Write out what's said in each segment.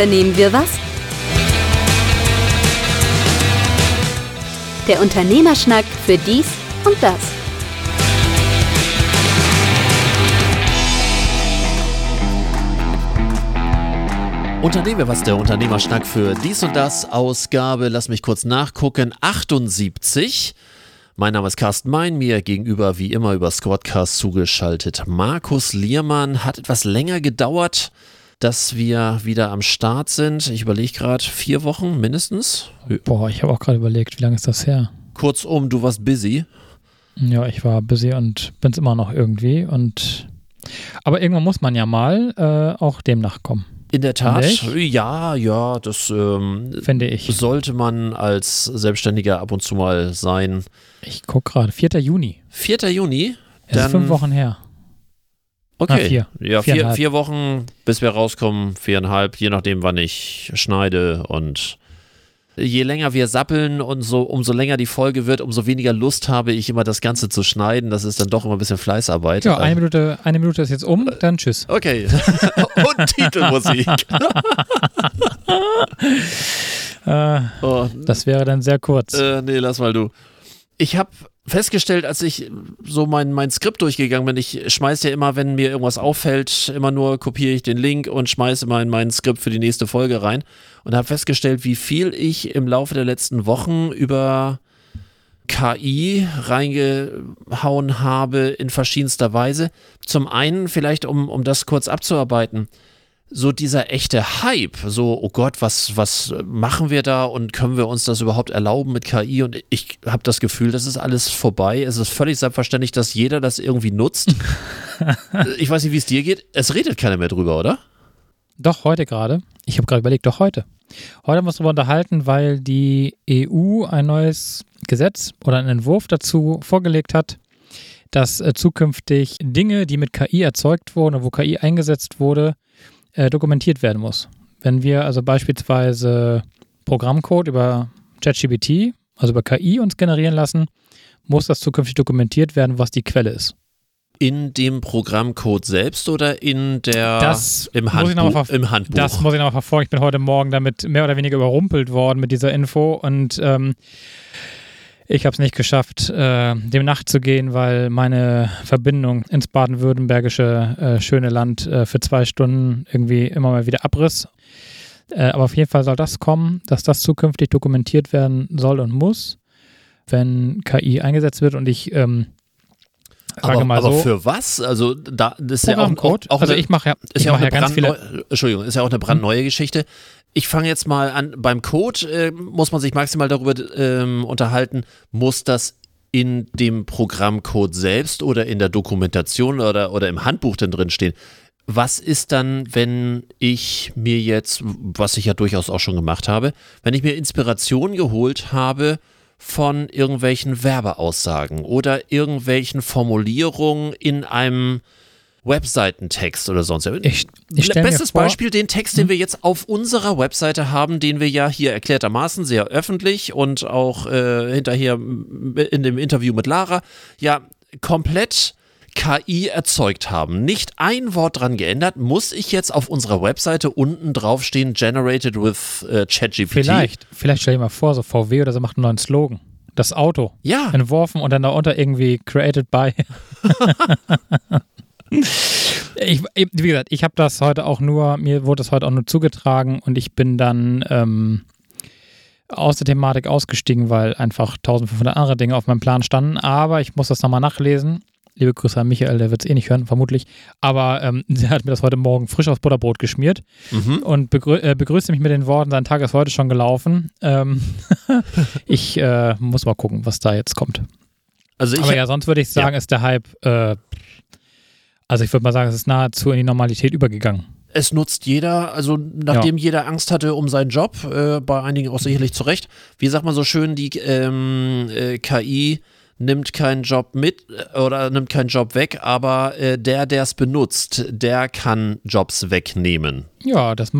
unternehmen wir was? Der Unternehmerschnack für dies und das. Unternehmen wir was, der Unternehmerschnack für dies und das. Ausgabe, lass mich kurz nachgucken, 78. Mein Name ist Carsten Mein, mir gegenüber wie immer über Squadcast zugeschaltet. Markus Liermann hat etwas länger gedauert, dass wir wieder am Start sind. Ich überlege gerade, vier Wochen mindestens. Boah, ich habe auch gerade überlegt, wie lange ist das her? Kurzum, du warst busy. Ja, ich war busy und bin es immer noch irgendwie. Und aber irgendwann muss man ja mal äh, auch dem nachkommen. In der Tat, ja, ja, das ähm, finde ich. Sollte man als Selbstständiger ab und zu mal sein. Ich gucke gerade, 4. Juni. 4. Juni? Das dann, ist fünf Wochen her. Okay. Na, vier. Ja, vier, vier Wochen, bis wir rauskommen, viereinhalb, je nachdem, wann ich schneide und je länger wir sappeln und so, umso länger die Folge wird, umso weniger Lust habe ich immer das Ganze zu schneiden. Das ist dann doch immer ein bisschen Fleißarbeit. Ja, eine Minute, eine Minute ist jetzt um, dann tschüss. Okay. und Titelmusik. äh, oh. Das wäre dann sehr kurz. Äh, nee, lass mal du. Ich habe festgestellt, als ich so mein, mein Skript durchgegangen bin, ich schmeiße ja immer, wenn mir irgendwas auffällt, immer nur kopiere ich den Link und schmeiße immer in mein Skript für die nächste Folge rein und habe festgestellt, wie viel ich im Laufe der letzten Wochen über KI reingehauen habe in verschiedenster Weise. Zum einen, vielleicht um, um das kurz abzuarbeiten, so dieser echte Hype, so, oh Gott, was, was machen wir da und können wir uns das überhaupt erlauben mit KI? Und ich habe das Gefühl, das ist alles vorbei. Es ist völlig selbstverständlich, dass jeder das irgendwie nutzt. ich weiß nicht, wie es dir geht. Es redet keiner mehr drüber, oder? Doch, heute gerade. Ich habe gerade überlegt, doch heute. Heute haben wir uns darüber unterhalten, weil die EU ein neues Gesetz oder einen Entwurf dazu vorgelegt hat, dass äh, zukünftig Dinge, die mit KI erzeugt wurden, wo KI eingesetzt wurde, äh, dokumentiert werden muss. Wenn wir also beispielsweise Programmcode über ChatGPT, also über KI uns generieren lassen, muss das zukünftig dokumentiert werden, was die Quelle ist. In dem Programmcode selbst oder in der das im, Handbuch, im Handbuch? Das muss ich nochmal verfolgen. Ich bin heute Morgen damit mehr oder weniger überrumpelt worden mit dieser Info und ähm, ich habe es nicht geschafft, äh, dem nachzugehen, weil meine Verbindung ins baden-württembergische äh, schöne Land äh, für zwei Stunden irgendwie immer mal wieder abriss. Äh, aber auf jeden Fall soll das kommen, dass das zukünftig dokumentiert werden soll und muss, wenn KI eingesetzt wird. Und ich ähm, aber, mal aber so, für was? Also da das ist ja auch, auch, auch also eine, ich mache ja, ist ja auch ja ganz viele. Entschuldigung, ist ja auch eine brandneue hm. Geschichte ich fange jetzt mal an, beim Code äh, muss man sich maximal darüber ähm, unterhalten, muss das in dem Programmcode selbst oder in der Dokumentation oder, oder im Handbuch denn drin stehen. Was ist dann, wenn ich mir jetzt, was ich ja durchaus auch schon gemacht habe, wenn ich mir Inspiration geholt habe von irgendwelchen Werbeaussagen oder irgendwelchen Formulierungen in einem Webseitentext oder sonst. Ich, ich Bestes vor, Beispiel, den Text, den hm? wir jetzt auf unserer Webseite haben, den wir ja hier erklärtermaßen sehr öffentlich und auch äh, hinterher in dem Interview mit Lara ja komplett KI erzeugt haben. Nicht ein Wort dran geändert. Muss ich jetzt auf unserer Webseite unten draufstehen, generated with äh, ChatGPT? Vielleicht, vielleicht stell dir mal vor, so VW oder so macht einen neuen Slogan das Auto ja. entworfen und dann darunter irgendwie created by. Ich, wie gesagt, ich habe das heute auch nur, mir wurde das heute auch nur zugetragen und ich bin dann ähm, aus der Thematik ausgestiegen, weil einfach 1500 andere Dinge auf meinem Plan standen. Aber ich muss das nochmal nachlesen. Liebe Grüße an Michael, der wird es eh nicht hören, vermutlich. Aber ähm, der hat mir das heute Morgen frisch aus Butterbrot geschmiert mhm. und begrü äh, begrüßte mich mit den Worten, sein Tag ist heute schon gelaufen. Ähm, ich äh, muss mal gucken, was da jetzt kommt. Also Aber ja, sonst würde ich sagen, ja. ist der Hype äh, also ich würde mal sagen, es ist nahezu in die Normalität übergegangen. Es nutzt jeder, also nachdem ja. jeder Angst hatte um seinen Job, äh, bei einigen auch sicherlich zu Recht. Wie sagt man so schön, die ähm, äh, KI nimmt keinen Job mit äh, oder nimmt keinen Job weg, aber äh, der, der es benutzt, der kann Jobs wegnehmen. Ja, das,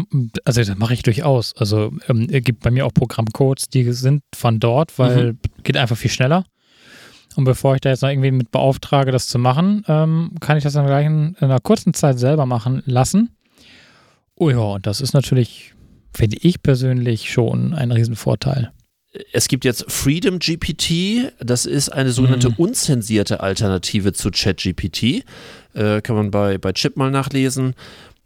also das mache ich durchaus. Also ähm, es gibt bei mir auch Programmcodes, die sind von dort, weil mhm. geht einfach viel schneller. Und bevor ich da jetzt noch irgendwie mit beauftrage, das zu machen, ähm, kann ich das dann gleich in, in, einer kurzen Zeit selber machen lassen. Oh ja, und das ist natürlich finde ich persönlich schon ein Riesenvorteil. Es gibt jetzt Freedom GPT, das ist eine sogenannte Mhm. unzensierte Alternative zu ChatGPT. Äh, kann man bei, bei Chip mal nachlesen,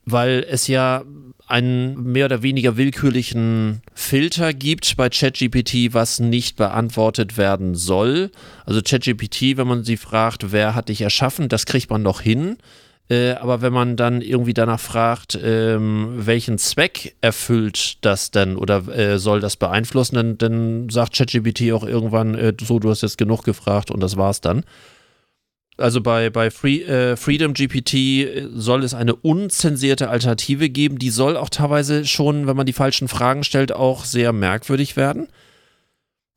weil es ja einen mehr oder weniger willkürlichen Filter gibt bei ChatGPT, was nicht beantwortet werden soll. Also ChatGPT, wenn man sie fragt, wer hat dich erschaffen, das kriegt man noch hin. Äh, aber wenn man dann irgendwie danach fragt, ähm, welchen Zweck erfüllt das denn oder äh, soll das beeinflussen, dann, dann sagt ChatGPT auch irgendwann, äh, so, du hast jetzt genug gefragt und das war's dann. Also bei, bei Free, äh, Freedom GPT soll es eine unzensierte Alternative geben. Die soll auch teilweise schon, wenn man die falschen Fragen stellt, auch sehr merkwürdig werden.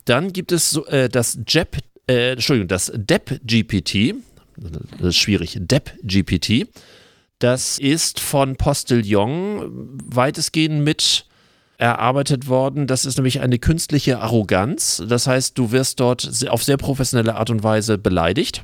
Dann gibt es so, äh, das JEP, äh, Entschuldigung, das DEP GPT. Das ist schwierig. DEP GPT. Das ist von Postillon weitestgehend mit erarbeitet worden. Das ist nämlich eine künstliche Arroganz. Das heißt, du wirst dort auf sehr professionelle Art und Weise beleidigt.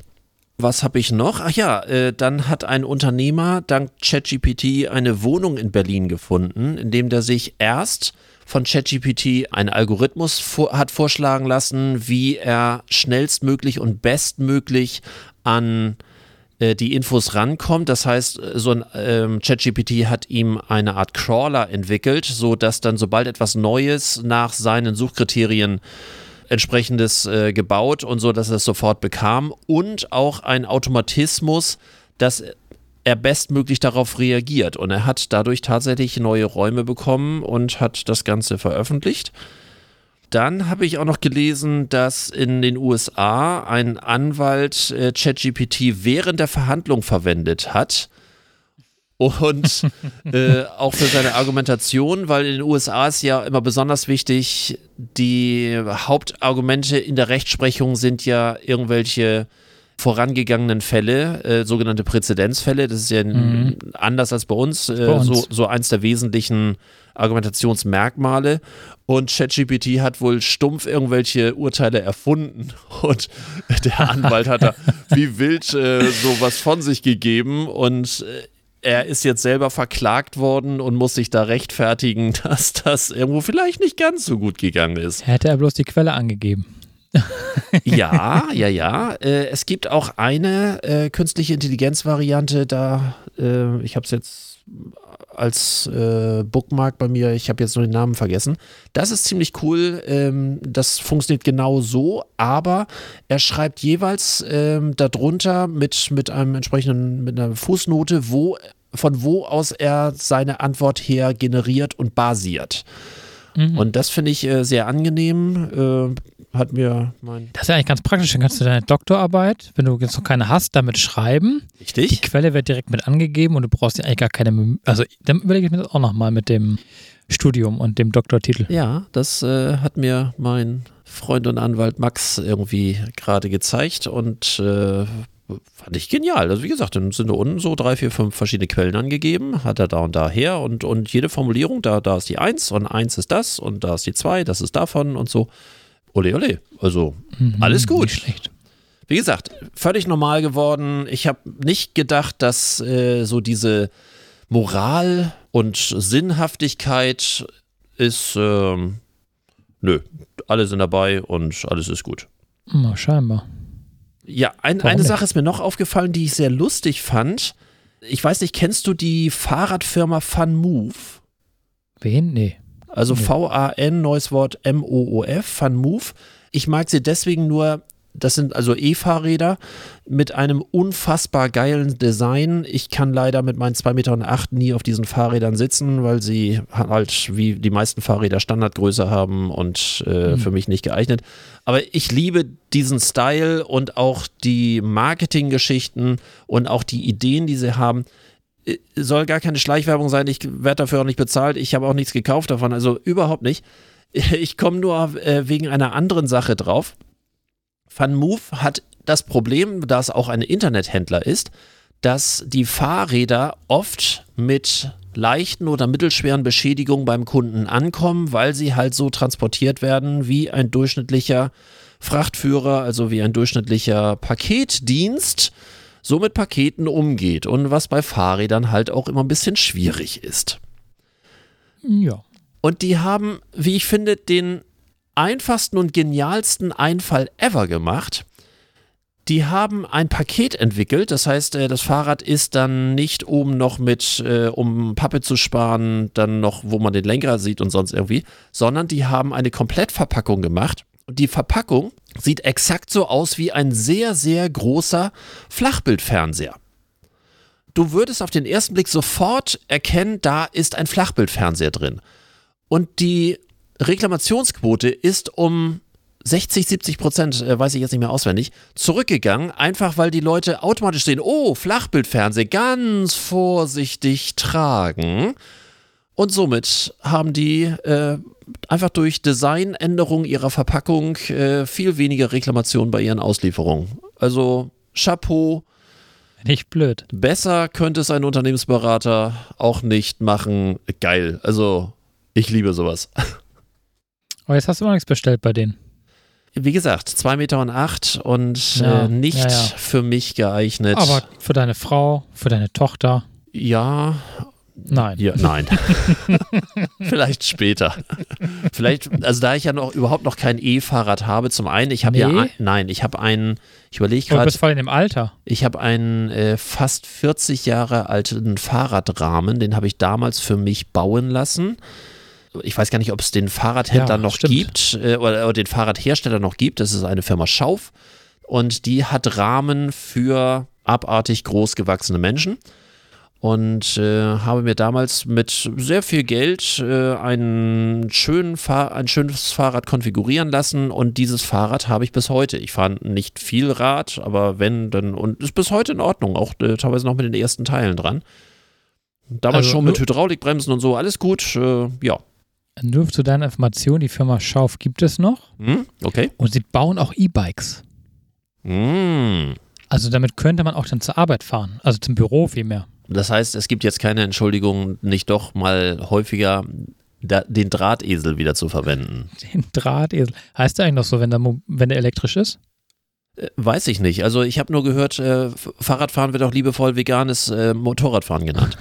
Was habe ich noch? Ach ja, äh, dann hat ein Unternehmer dank ChatGPT eine Wohnung in Berlin gefunden, in dem der sich erst von ChatGPT einen Algorithmus vor, hat vorschlagen lassen, wie er schnellstmöglich und bestmöglich an äh, die Infos rankommt. Das heißt, äh, so ein ähm, ChatGPT hat ihm eine Art Crawler entwickelt, so dass dann sobald etwas Neues nach seinen Suchkriterien entsprechendes äh, gebaut und so, dass er es sofort bekam und auch ein Automatismus, dass er bestmöglich darauf reagiert und er hat dadurch tatsächlich neue Räume bekommen und hat das Ganze veröffentlicht. Dann habe ich auch noch gelesen, dass in den USA ein Anwalt äh, ChatGPT während der Verhandlung verwendet hat. Und äh, auch für seine Argumentation, weil in den USA ist ja immer besonders wichtig, die Hauptargumente in der Rechtsprechung sind ja irgendwelche vorangegangenen Fälle, äh, sogenannte Präzedenzfälle. Das ist ja Mhm. anders als bei uns, äh, Bei uns. So, so eins der wesentlichen Argumentationsmerkmale. Und ChatGPT hat wohl stumpf irgendwelche Urteile erfunden und der Anwalt hat da wie wild äh, sowas von sich gegeben und äh, er ist jetzt selber verklagt worden und muss sich da rechtfertigen, dass das irgendwo vielleicht nicht ganz so gut gegangen ist. Hätte er bloß die Quelle angegeben. Ja, ja, ja. Äh, es gibt auch eine äh, künstliche Intelligenz-Variante, da, äh, ich habe es jetzt als äh, Bookmark bei mir, ich habe jetzt nur den Namen vergessen. Das ist ziemlich cool. Ähm, das funktioniert genau so, aber er schreibt jeweils ähm, darunter mit, mit einem entsprechenden, mit einer Fußnote, wo, von wo aus er seine Antwort her generiert und basiert. Mhm. Und das finde ich äh, sehr angenehm. Äh, hat mir mein. Das ist ja eigentlich ganz praktisch. Dann kannst du deine Doktorarbeit, wenn du jetzt noch keine hast, damit schreiben. Die Richtig? Quelle wird direkt mit angegeben und du brauchst ja eigentlich gar keine. Also, dann überlege ich mir das auch nochmal mit dem Studium und dem Doktortitel. Ja, das äh, hat mir mein Freund und Anwalt Max irgendwie gerade gezeigt und äh, fand ich genial. Also wie gesagt, dann sind da unten so drei, vier, fünf verschiedene Quellen angegeben, hat er da und da her und, und jede Formulierung, da, da ist die Eins und Eins ist das und da ist die Zwei, das ist davon und so. Ole, ole. Also Mhm, Alles gut. Nicht schlecht. wie gesagt, völlig normal geworden. Ich habe nicht gedacht, dass äh, so diese Moral und Sinnhaftigkeit ist, ähm, nö, alle sind dabei und alles ist gut. Na, scheinbar. Ja, ein, eine nicht? Sache ist mir noch aufgefallen, die ich sehr lustig fand. Ich weiß nicht, kennst du die Fahrradfirma FunMove? Wen? Nee. Also. V-A-N, neues Wort M-O-O-F, FunMove. Ich mag sie deswegen nur, das sind also E-Fahrräder mit einem unfassbar geilen Design. Ich kann leider mit meinen 2,8 Meter nie auf diesen Fahrrädern sitzen, weil sie halt wie die meisten Fahrräder Standardgröße haben und äh, Mhm. für mich nicht geeignet. Aber ich liebe diesen Style und auch die Marketinggeschichten und auch die Ideen, die sie haben soll gar keine Schleichwerbung sein. Ich werde dafür auch nicht bezahlt. Ich habe auch nichts gekauft davon. Also überhaupt nicht. Ich komme nur äh, wegen einer anderen Sache drauf. FunMove hat das Problem, da es auch ein Internethändler ist, dass die Fahrräder oft mit leichten oder mittelschweren Beschädigungen beim Kunden ankommen, weil sie halt so transportiert werden wie ein durchschnittlicher Frachtführer, also wie ein durchschnittlicher Paketdienst so mit Paketen umgeht und was bei Fahrrädern halt auch immer ein bisschen schwierig ist. Ja. Und die haben, wie ich finde, den einfachsten und genialsten Einfall ever gemacht. Die haben ein Paket entwickelt, das heißt, äh, das Fahrrad ist dann nicht oben noch mit, äh, um Pappe zu sparen, dann noch, wo man den Lenker sieht und sonst irgendwie, sondern die haben eine Komplettverpackung gemacht. Die Verpackung sieht exakt so aus wie ein sehr, sehr großer Flachbildfernseher. Du würdest auf den ersten Blick sofort erkennen, da ist ein Flachbildfernseher drin. Und die Reklamationsquote ist um 60, 70 Prozent, äh, weiß ich jetzt nicht mehr auswendig, zurückgegangen, einfach weil die Leute automatisch sehen, oh, Flachbildfernseh, ganz vorsichtig tragen. Und somit haben die äh, einfach durch Designänderung ihrer Verpackung äh, viel weniger Reklamationen bei ihren Auslieferungen. Also Chapeau. Nicht blöd. Besser könnte es ein Unternehmensberater auch nicht machen. Geil. Also ich liebe sowas. Aber jetzt hast du noch nichts bestellt bei denen. Wie gesagt, 2 Meter und acht und Ja, äh, nicht ja, ja. für mich geeignet. Aber für deine Frau, für deine Tochter, ja, nein. ja, nein. Vielleicht später. Vielleicht, also da ich ja noch überhaupt noch kein E-Fahrrad habe, zum einen, ich habe ja, Nee. ein, nein, ich habe einen, ich überlege Du gerade, bist voll in dem Alter. ich habe einen äh, fast 40 Jahre alten Fahrradrahmen, den habe ich damals für mich bauen lassen. Ich weiß gar nicht, ob es den Fahrradhändler Ja, noch stimmt. gibt äh, oder, oder den Fahrradhersteller noch gibt. Das ist eine Firma Schauf und die hat Rahmen für abartig groß gewachsene Menschen. Und äh, habe mir damals mit sehr viel Geld äh, einen schönen Fahr ein schönes Fahrrad konfigurieren lassen und dieses Fahrrad habe ich bis heute. Ich fahre nicht viel Rad, aber wenn, dann und ist bis heute in Ordnung, auch äh, teilweise noch mit den ersten Teilen dran. Damals Also schon mit nur- Hydraulikbremsen und so, alles gut, äh, ja. Nur zu deiner Information, die Firma Schauf gibt es noch Hm, okay. und sie bauen auch E-Bikes. Hm. Also damit könnte man auch dann zur Arbeit fahren, also zum Büro vielmehr. Das heißt, es gibt jetzt keine Entschuldigung, nicht doch mal häufiger den Drahtesel wieder zu verwenden. Den Drahtesel. Heißt der eigentlich noch so, wenn der, wenn der elektrisch ist? Äh, Weiß ich nicht. Also ich habe nur gehört, äh, Fahrradfahren wird auch liebevoll veganes äh, Motorradfahren genannt.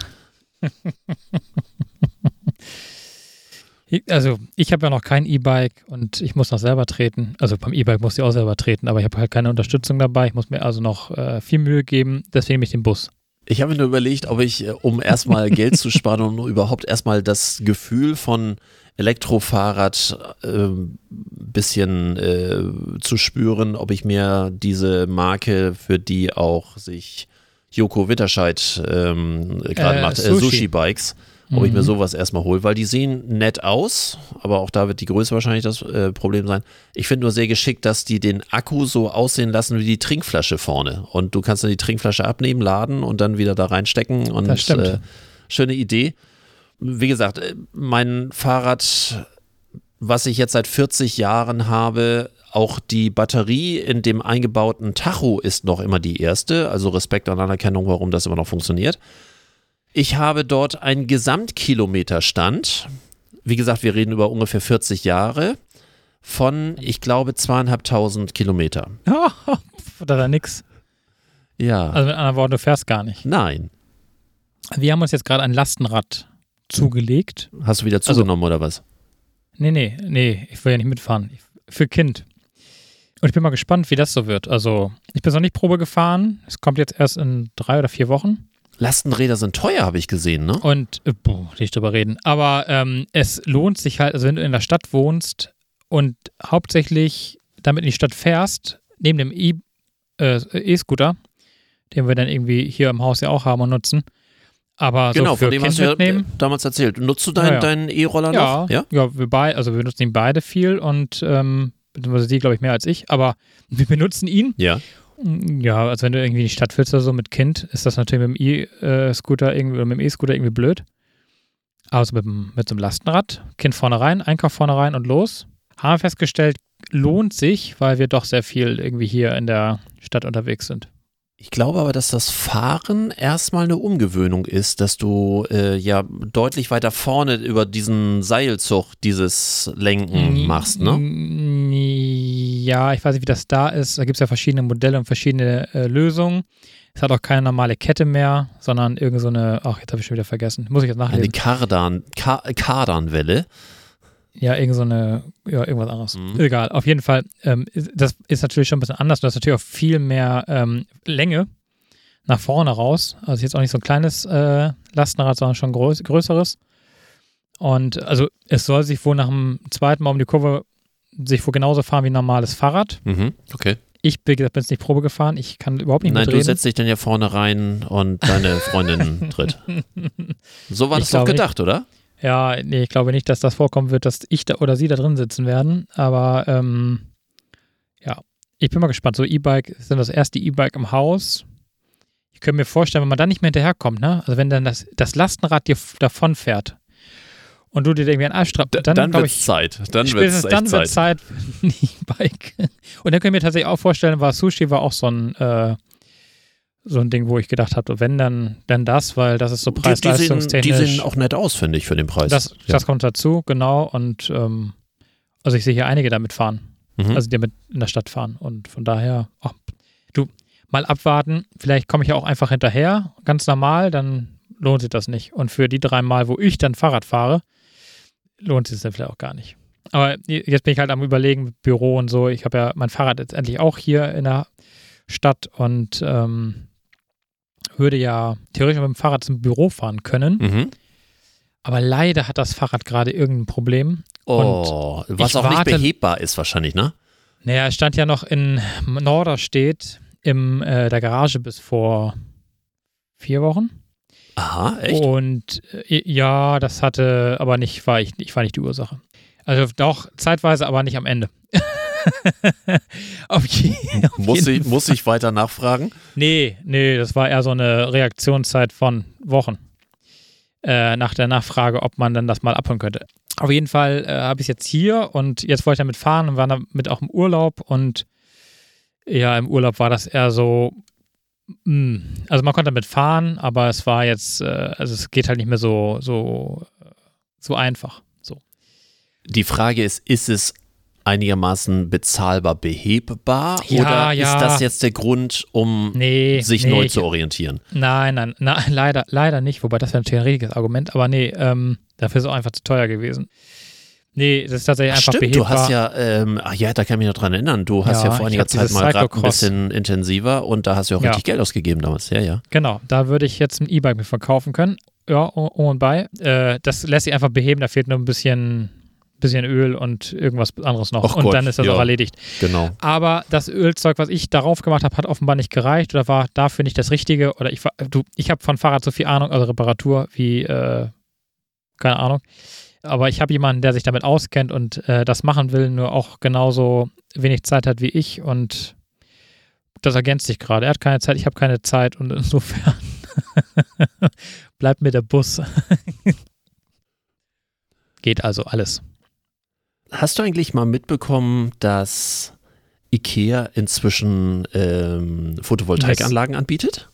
Also ich habe ja noch kein E-Bike und ich muss noch selber treten. Also beim E-Bike muss ich auch selber treten, aber ich habe halt keine Unterstützung dabei. Ich muss mir also noch äh, viel Mühe geben, deswegen nehme ich den Bus. Ich habe mir nur überlegt, ob ich, äh, um erstmal Geld zu sparen und um überhaupt erstmal das Gefühl von Elektrofahrrad ein bisschen äh, zu spüren, ob ich mir diese Marke, für die auch sich Joko Witterscheid ähm, gerade Äh, macht, äh, Sushi. Sushi-Bikes, ob ich mir Mhm. sowas erstmal hole, weil die sehen nett aus, aber auch da wird die Größe wahrscheinlich das äh, Problem sein. Ich finde nur sehr geschickt, dass die den Akku so aussehen lassen wie die Trinkflasche vorne. Und du kannst dann die Trinkflasche abnehmen, laden und dann wieder da reinstecken. Und Das stimmt. Äh, schöne Idee. Wie gesagt, äh, mein Fahrrad, was ich jetzt seit 40 Jahren habe, auch die Batterie in dem eingebauten Tacho ist noch immer die erste. Also Respekt und Anerkennung, warum das immer noch funktioniert. Ich habe dort einen Gesamtkilometerstand. Wie gesagt, wir reden über ungefähr 40 Jahre von, ich glaube, zweieinhalbtausend Kilometer. Oder da nix. Ja. Also mit anderen Worten, du fährst gar nicht. Nein. Wir haben uns jetzt gerade ein Lastenrad zugelegt. Hast du wieder Also- zugenommen oder was? Nee, nee, nee, ich will ja nicht mitfahren. Für Kind. Und ich bin mal gespannt, wie das so wird. Also, ich bin noch nicht Probe gefahren. Es kommt jetzt erst in drei oder vier Wochen. Lastenräder sind teuer, habe ich gesehen, ne? Und, äh, boah, nicht drüber reden. Aber ähm, es lohnt sich halt, also wenn du in der Stadt wohnst und hauptsächlich damit in die Stadt fährst, neben dem E- äh, E-Scooter, den wir dann irgendwie hier im Haus ja auch haben und nutzen. Aber genau, so für von dem Kind hast du ja mitnehmen. äh, damals erzählt. Nutzt du deinen Ja, deinen E-Roller Ja, noch? Ja. ja, wir beide, also wir nutzen ihn beide viel und ähm, beziehungsweise sie, glaube ich, mehr als ich, aber wir benutzen ihn. Ja. Ja, also wenn du irgendwie in die Stadt willst oder so mit Kind, ist das natürlich mit dem E-Scooter irgendwie oder mit dem E-Scooter irgendwie blöd. Also mit, dem- mit so einem Lastenrad, Kind vorne rein, Einkauf vorne rein und los. Haben wir festgestellt, lohnt sich, weil wir doch sehr viel irgendwie hier in der Stadt unterwegs sind. Ich glaube aber, dass das Fahren erstmal eine Umgewöhnung ist, dass du äh, ja deutlich weiter vorne über diesen Seilzug dieses Lenken machst, ne? Ja, ich weiß nicht, wie das da ist. Da gibt es ja verschiedene Modelle und verschiedene äh, Lösungen. Es hat auch keine normale Kette mehr, sondern irgend so eine, ach, jetzt habe ich schon wieder vergessen. Muss ich jetzt Eine nachlesen. Kardan, Ka Kardanwelle. Ja, irgend so eine, ja, irgendwas anderes. Mhm. Egal, auf jeden Fall, ähm, ist- das ist natürlich schon ein bisschen anders. Du hast natürlich auch viel mehr ähm, Länge nach vorne raus. Also jetzt auch nicht so ein kleines äh, Lastenrad, sondern schon groß, größeres. Und also es soll sich wohl nach dem zweiten Mal um die Kurve sich wohl genauso fahren wie ein normales Fahrrad. Mhm. Okay. Ich bin jetzt nicht Probe gefahren. Ich kann überhaupt nicht Nein, du setzt dich dann ja vorne rein und deine Freundin tritt. So war Ich das doch gedacht, oder? Ja, nee, ich glaube nicht, dass das vorkommen wird, dass ich da oder sie da drin sitzen werden. Aber ähm, ja, ich bin mal gespannt. So E-Bike dann das erste E-Bike im Haus. Ich könnte mir vorstellen, wenn man da nicht mehr hinterherkommt, ne? Also wenn dann das, das Lastenrad dir f- davon fährt und du dir irgendwie einen Arsch strappst, dann, Dann, wird's ich, Zeit. Dann wird's spätestens echt dann wird Zeit. Zeit für ein E-Bike. Und dann können wir tatsächlich auch vorstellen, war Sushi war auch so ein äh, so ein Ding, wo ich gedacht habe, wenn dann, dann das, weil das ist so Die, die, sehen, die preis-leistungstechnisch. sehen auch nett aus, finde ich, für den Preis. Das, ja. das kommt dazu, genau. Und ähm, also ich sehe hier einige damit fahren. Mhm. Also die damit in der Stadt fahren. Und von daher, ach, du, mal abwarten. Vielleicht komme ich ja auch einfach hinterher, ganz normal, dann lohnt sich das nicht. Und für die drei Mal, wo ich dann Fahrrad fahre, lohnt sich das dann vielleicht auch gar nicht. Aber jetzt bin ich halt am überlegen, mit Büro und so. Ich habe ja mein Fahrrad jetzt endlich auch hier in der Stadt und ähm, würde ja theoretisch mit dem Fahrrad zum Büro fahren können. Mhm. Aber leider hat das Fahrrad gerade irgendein Problem. Oh, was ich auch nicht warte- behebbar ist wahrscheinlich, ne? Naja, es stand ja noch in Norderstedt in äh, der Garage bis vor vier Wochen. Aha, echt? Und äh, ja, das hatte aber nicht, war ich, ich war nicht die Ursache. Also doch, zeitweise, aber nicht am Ende. auf je, auf muss, ich, muss ich weiter nachfragen? Nee, nee, das war eher so eine Reaktionszeit von Wochen. Äh, nach der Nachfrage, ob man dann das mal abholen könnte. Auf jeden Fall äh, habe ich es jetzt hier und jetzt wollte ich damit fahren und war damit auch im Urlaub und ja, im Urlaub war das eher so, also man konnte damit fahren, aber es war jetzt, äh, also es geht halt nicht mehr so, so, so einfach. So. Die Frage ist, ist es einigermaßen bezahlbar behebbar Ja, oder ja. ist das jetzt der Grund, um Nee, sich nee, neu ich- zu orientieren? Nein, nein, nein, leider, leider nicht, wobei das wäre natürlich ein richtiges Argument, aber nee, ähm, dafür ist es auch einfach zu teuer gewesen. Nee, das ist tatsächlich Ach, einfach stimmt, behebbar. du hast ja, ähm, ach ja, da kann ich mich noch dran erinnern, du hast Ja, ja, vor einiger Zeit mal gerade ein bisschen intensiver und da hast du auch Ja. richtig Geld ausgegeben damals, ja, ja. Genau, da würde ich jetzt ein E-Bike mit verkaufen können. Ja, um und bei. Äh, das lässt sich einfach beheben, da fehlt nur ein bisschen, bisschen Öl und irgendwas anderes noch. Ach und Gott, dann ist das ja. auch erledigt. Genau. Aber das Ölzeug, was ich darauf gemacht habe, hat offenbar nicht gereicht oder war dafür nicht das Richtige. Oder ich war, du, ich habe von Fahrrad so viel Ahnung, also Reparatur, wie, äh, keine Ahnung. Aber ich habe jemanden, der sich damit auskennt und äh, das machen will, nur auch genauso wenig Zeit hat wie ich und das ergänzt sich gerade. Er hat keine Zeit, ich habe keine Zeit und insofern bleibt mir der Bus. Geht also alles. Hast du eigentlich mal mitbekommen, dass IKEA inzwischen ähm, Photovoltaikanlagen anbietet?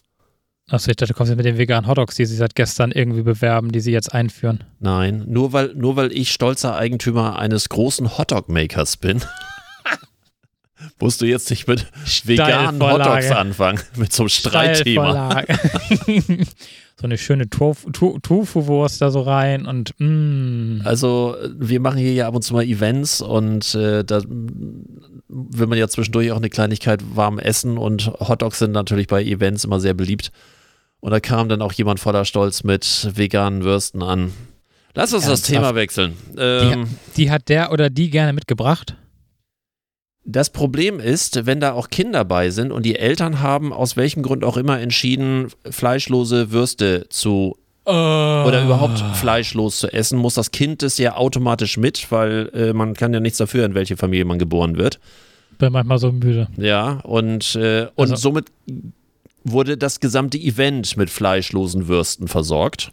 Achso, ich dachte, du kommst jetzt mit den veganen Hotdogs, die sie seit gestern irgendwie bewerben, die sie jetzt einführen. Nein, nur weil, nur weil ich stolzer Eigentümer eines großen Hotdog-Makers bin. Musst du jetzt nicht mit veganen. Hotdogs anfangen, mit so einem Streitthema. So eine schöne Tofu-Wurst da so rein und mm. Also, wir machen hier ja ab und zu mal Events und äh, da will man ja zwischendurch auch eine Kleinigkeit warm essen und Hotdogs sind natürlich bei Events immer sehr beliebt. Und da kam dann auch jemand voller Stolz mit veganen Würsten an. Lass uns das Ernsthaft? Thema wechseln. Ähm, Die hat der oder die gerne mitgebracht. Das Problem ist, wenn da auch Kinder bei sind und die Eltern haben aus welchem Grund auch immer entschieden, fleischlose Würste zu oder überhaupt fleischlos zu essen, muss das Kind es ja automatisch mit, weil äh, man kann ja nichts dafür, in welche Familie man geboren wird. Bin manchmal so müde. Ja, und, äh, und Also- somit wurde das gesamte Event mit fleischlosen Würsten versorgt.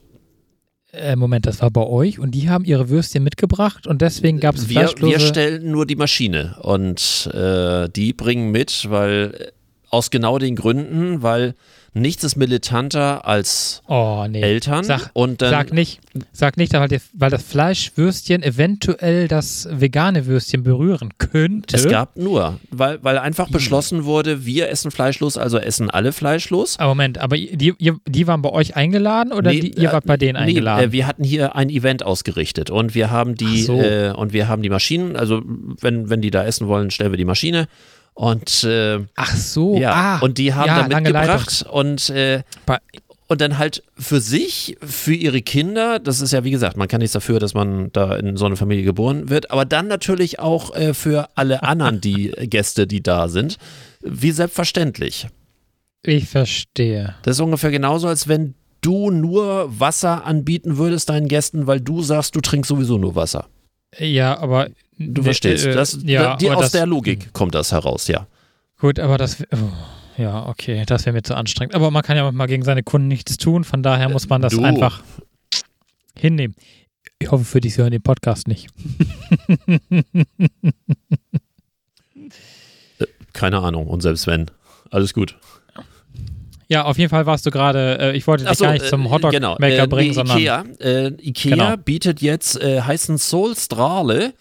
Äh, Moment, das war bei euch und die haben ihre Würstchen mitgebracht und deswegen gab es Wir, wir stellen nur die Maschine und äh, die bringen mit, weil aus genau den Gründen, weil nichts ist militanter als Oh, nee. Eltern. Sag, und dann, sag nicht, sag nicht, weil, weil das Fleischwürstchen eventuell das vegane Würstchen berühren könnte. es gab nur, weil, weil einfach beschlossen wurde, wir essen fleischlos, also essen alle fleischlos. Aber Moment, aber die, die waren bei euch eingeladen oder Nee, die, ihr wart bei denen nee, eingeladen? äh, wir hatten hier ein Event ausgerichtet und wir haben die so. äh, und wir haben die Maschinen, also wenn, wenn die da essen wollen, stellen wir die Maschine. Und äh, Ach so, ja, ah, und die haben ja, da mitgebracht und äh, und dann halt für sich, für ihre Kinder, das ist ja wie gesagt, man kann nichts dafür, dass man da in so eine Familie geboren wird, aber dann natürlich auch äh, für alle anderen die Gäste, die da sind, wie selbstverständlich. Ich verstehe. Das ist ungefähr genauso, als wenn du nur Wasser anbieten würdest deinen Gästen, weil du sagst, du trinkst sowieso nur Wasser. Ja, aber. Du verstehst. Äh, Das, ja, die, aus das, der Logik kommt das heraus, ja. Gut, aber das. Oh, ja, okay, das wäre mir zu anstrengend. Aber man kann ja mal gegen seine Kunden nichts tun, von daher muss man das du. einfach hinnehmen. Ich hoffe, für dich sie hören den Podcast nicht. Keine Ahnung. Und selbst wenn. Alles gut. Ja, auf jeden Fall warst du gerade, äh, ich wollte dich so, gar nicht zum äh, Hotdog-Maker genau. Äh, bringen, nee, sondern. Ikea, äh, Ikea Genau. bietet jetzt, äh, heißen Solstrale,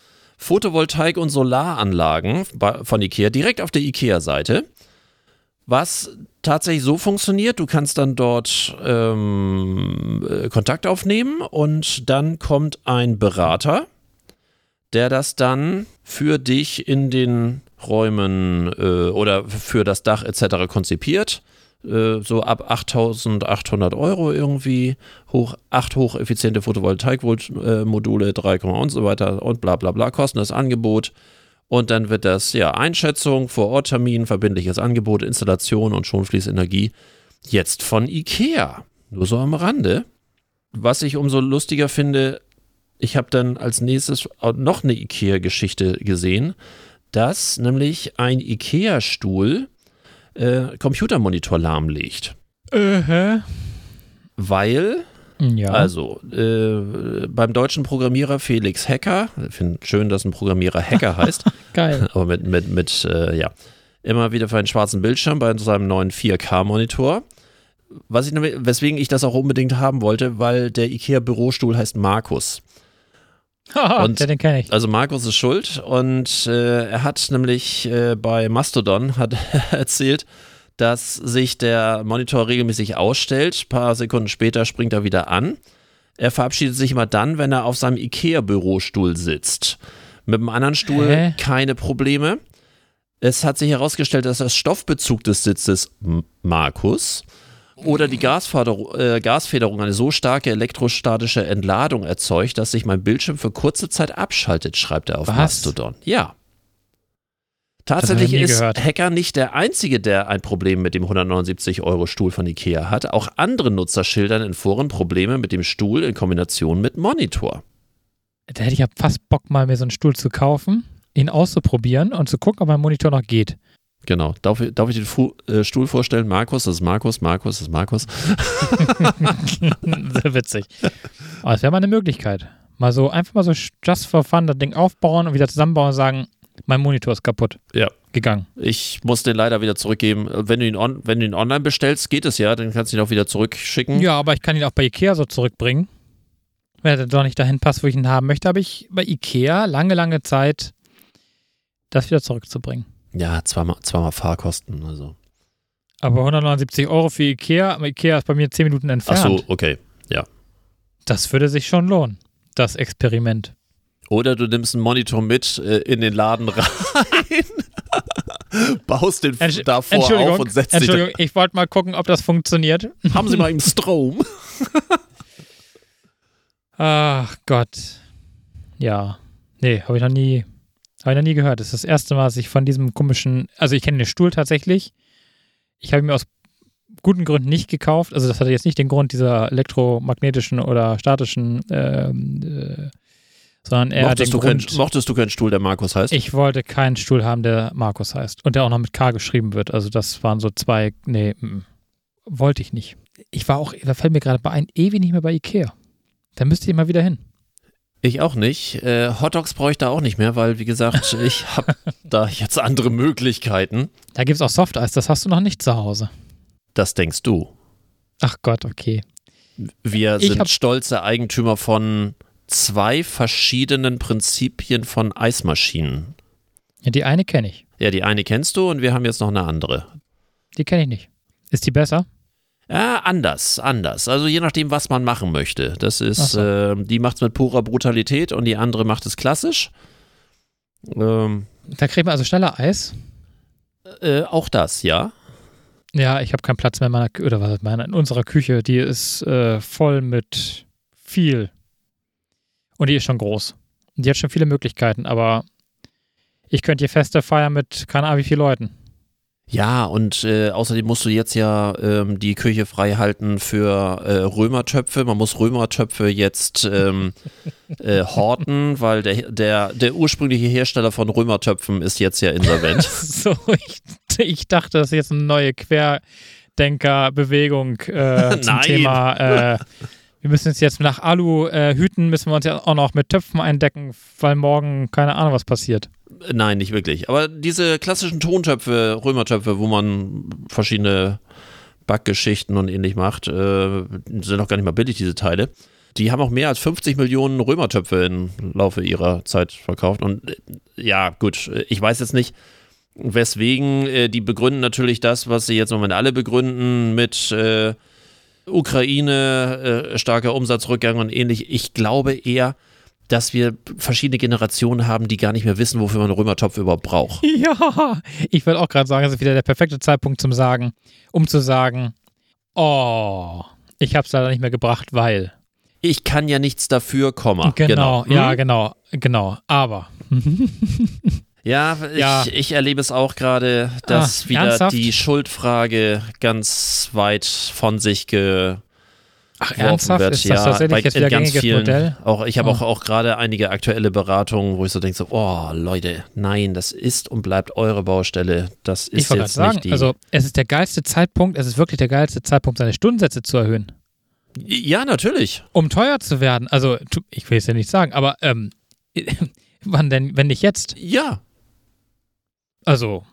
Photovoltaik- und Solaranlagen von Ikea direkt auf der Ikea-Seite. Was tatsächlich so funktioniert, du kannst dann dort ähm, äh, Kontakt aufnehmen und dann kommt ein Berater, der das dann für dich in den Räumen äh, oder für das Dach etc. konzipiert. Äh, so ab 8800 Euro irgendwie, hoch, acht hocheffiziente Photovoltaikmodule, 3, und so weiter und bla bla bla, kostendes Angebot. Und dann wird das, ja, Einschätzung, Vororttermin, verbindliches Angebot, Installation und schon fließt Energie. Jetzt von IKEA. Nur so am Rande. Was ich umso lustiger finde, ich habe dann als nächstes noch eine IKEA-Geschichte gesehen, dass nämlich ein IKEA-Stuhl äh, Computermonitor lahmlegt. Äh, Weil ja. also, äh, beim deutschen Programmierer Felix Hacker, ich finde schön, dass ein Programmierer Hacker heißt, Geil. aber mit, mit, mit äh, ja, immer wieder für einen schwarzen Bildschirm bei seinem neuen 4K-Monitor. Was ich, weswegen ich das auch unbedingt haben wollte, weil der IKEA-Bürostuhl heißt Markus. Und- ja, den kenne ich. Also Markus ist schuld und äh, er hat nämlich äh, bei Mastodon hat erzählt, dass sich der Monitor regelmäßig ausstellt. Ein paar Sekunden später springt er wieder an. Er verabschiedet sich immer dann, wenn er auf seinem IKEA-Bürostuhl sitzt. Mit dem anderen Stuhl Hä? keine Probleme. Es hat sich herausgestellt, dass das Stoffbezug des Sitzes Markus oder die Gasförderung, äh, Gasfederung eine so starke elektrostatische Entladung erzeugt, dass sich mein Bildschirm für kurze Zeit abschaltet, schreibt er auf Was? Mastodon. Ja. Tatsächlich ist gehört. Hacker nicht der Einzige, der ein Problem mit dem 179-Euro-Stuhl von Ikea hat. Auch andere Nutzer schildern in Foren Probleme mit dem Stuhl in Kombination mit Monitor. Da hätte ich ja fast Bock, mal mir so einen Stuhl zu kaufen, ihn auszuprobieren und zu gucken, ob mein Monitor noch geht. Genau. Darf ich, darf ich den Fu äh, Stuhl vorstellen? Markus, das ist Markus, Markus, das ist Markus. Sehr witzig. Aber es wäre mal eine Möglichkeit. Mal so, einfach mal so just for fun das Ding aufbauen und wieder zusammenbauen und sagen, mein Monitor ist kaputt. Ja. Gegangen. Ich muss den leider wieder zurückgeben. Wenn du ihn, on, wenn du ihn online bestellst, geht es ja, dann kannst du ihn auch wieder zurückschicken. Ja, aber ich kann ihn auch bei Ikea so zurückbringen. Wenn er doch nicht dahin passt, wo ich ihn haben möchte, habe ich bei Ikea lange, lange Zeit, das wieder zurückzubringen. Ja, zweimal, zweimal Fahrkosten. Also. Aber 179 Euro für Ikea, Ikea ist bei mir 10 Minuten Ach entfernt. so, okay. Ja. Das würde sich schon lohnen, das Experiment. Oder du nimmst einen Monitor mit äh, in den Laden rein, baust den Entsch- davor auf und setzt dich. Entschuldigung, ich wollte mal gucken, ob das funktioniert. Haben Sie mal im Strom? Ach Gott. Ja. Nee, habe ich noch nie, habe ich noch nie gehört. Das ist das erste Mal, dass ich von diesem komischen, also ich kenne den Stuhl tatsächlich. Ich habe ihn mir aus guten Gründen nicht gekauft. Also das hatte jetzt nicht den Grund dieser elektromagnetischen oder statischen, ähm, äh, sondern eher Mochtest den du, Grund, mochtest du keinen Stuhl, der Markus heißt? ich wollte keinen Stuhl haben, der Markus heißt und der auch noch mit K geschrieben wird. Also das waren so zwei, nee, mm, wollte ich nicht. Ich war auch, da fällt mir gerade bei ein, ewig nicht mehr bei Ikea. Da müsste ich mal wieder hin. Ich auch nicht. Äh, Hotdogs brauche ich da auch nicht mehr, weil, wie gesagt, ich habe da jetzt andere Möglichkeiten. Da gibt es auch Softeis, das hast du noch nicht zu Hause. Das denkst du. Ach Gott, okay. Wir Ich sind stolze Eigentümer von zwei verschiedenen Prinzipien von Eismaschinen. Ja, die eine kenne ich. Ja, die eine kennst du und wir haben jetzt noch eine andere. Die kenne ich nicht. Ist die besser? Ja, anders, anders. Also je nachdem, was man machen möchte. Das ist, so. äh, die macht es mit purer Brutalität und die andere macht es klassisch. Ähm, Da kriegt man also schneller Eis. äh, auch das, ja. Ja, ich habe keinen Platz mehr in meiner oder was meiner in unserer Küche. Die ist äh, voll mit viel. Und die ist schon groß. Und die hat schon viele Möglichkeiten, aber ich könnte hier Feste feiern mit keine Ahnung wie vielen Leuten. Ja, und äh, außerdem musst du jetzt ja ähm, die Küche frei halten für äh, Römertöpfe. Man muss Römertöpfe jetzt ähm, äh, horten, weil der, der, der ursprüngliche Hersteller von Römertöpfen ist jetzt ja insolvent. So, ich, ich dachte, das ist jetzt eine neue Querdenker-Bewegung äh, zum. Thema. Äh, wir müssen uns jetzt nach Alu-Hüten, müssen wir uns ja auch noch mit Töpfen eindecken, weil morgen keine Ahnung, was passiert. Nein, nicht wirklich. Aber diese klassischen Tontöpfe, Römertöpfe, wo man verschiedene Backgeschichten und ähnlich macht, äh, sind auch gar nicht mal billig, diese Teile. Die haben auch mehr als 50 Millionen Römertöpfe im Laufe ihrer Zeit verkauft. Und äh, ja, gut, äh, ich weiß jetzt nicht, weswegen. Äh, die begründen natürlich das, was sie jetzt im Moment alle begründen, mit äh, Ukraine, äh, starker Umsatzrückgang und ähnlich. Ich glaube eher, dass wir verschiedene Generationen haben, die gar nicht mehr wissen, wofür man einen Römertopf überhaupt braucht. Ja, ich wollte auch gerade sagen, es ist wieder der perfekte Zeitpunkt zum Sagen, um zu sagen, oh, ich habe es leider nicht mehr gebracht, weil. Ich kann ja nichts dafür, Komma. Genau, ja, Hm? genau, genau. Aber Ja, ich, Ja. ich erlebe es auch gerade, dass Ah, wieder ernsthaft? die Schuldfrage ganz weit von sich geworfen ach, ernsthaft wird. ist das ja, tatsächlich jetzt wieder ganz vielen, Modell? Auch, ich habe Oh. auch, auch gerade einige aktuelle Beratungen, wo ich so denke, so, oh Leute, nein, das ist und bleibt eure Baustelle. Das Ich ist gerade jetzt sagen, nicht die. also es ist der geilste Zeitpunkt, es ist wirklich der geilste Zeitpunkt, seine Stundensätze zu erhöhen. ja, natürlich. Um teuer zu werden, also ich will es ja nicht sagen, aber ähm, wann denn, wenn nicht jetzt? Ja, Also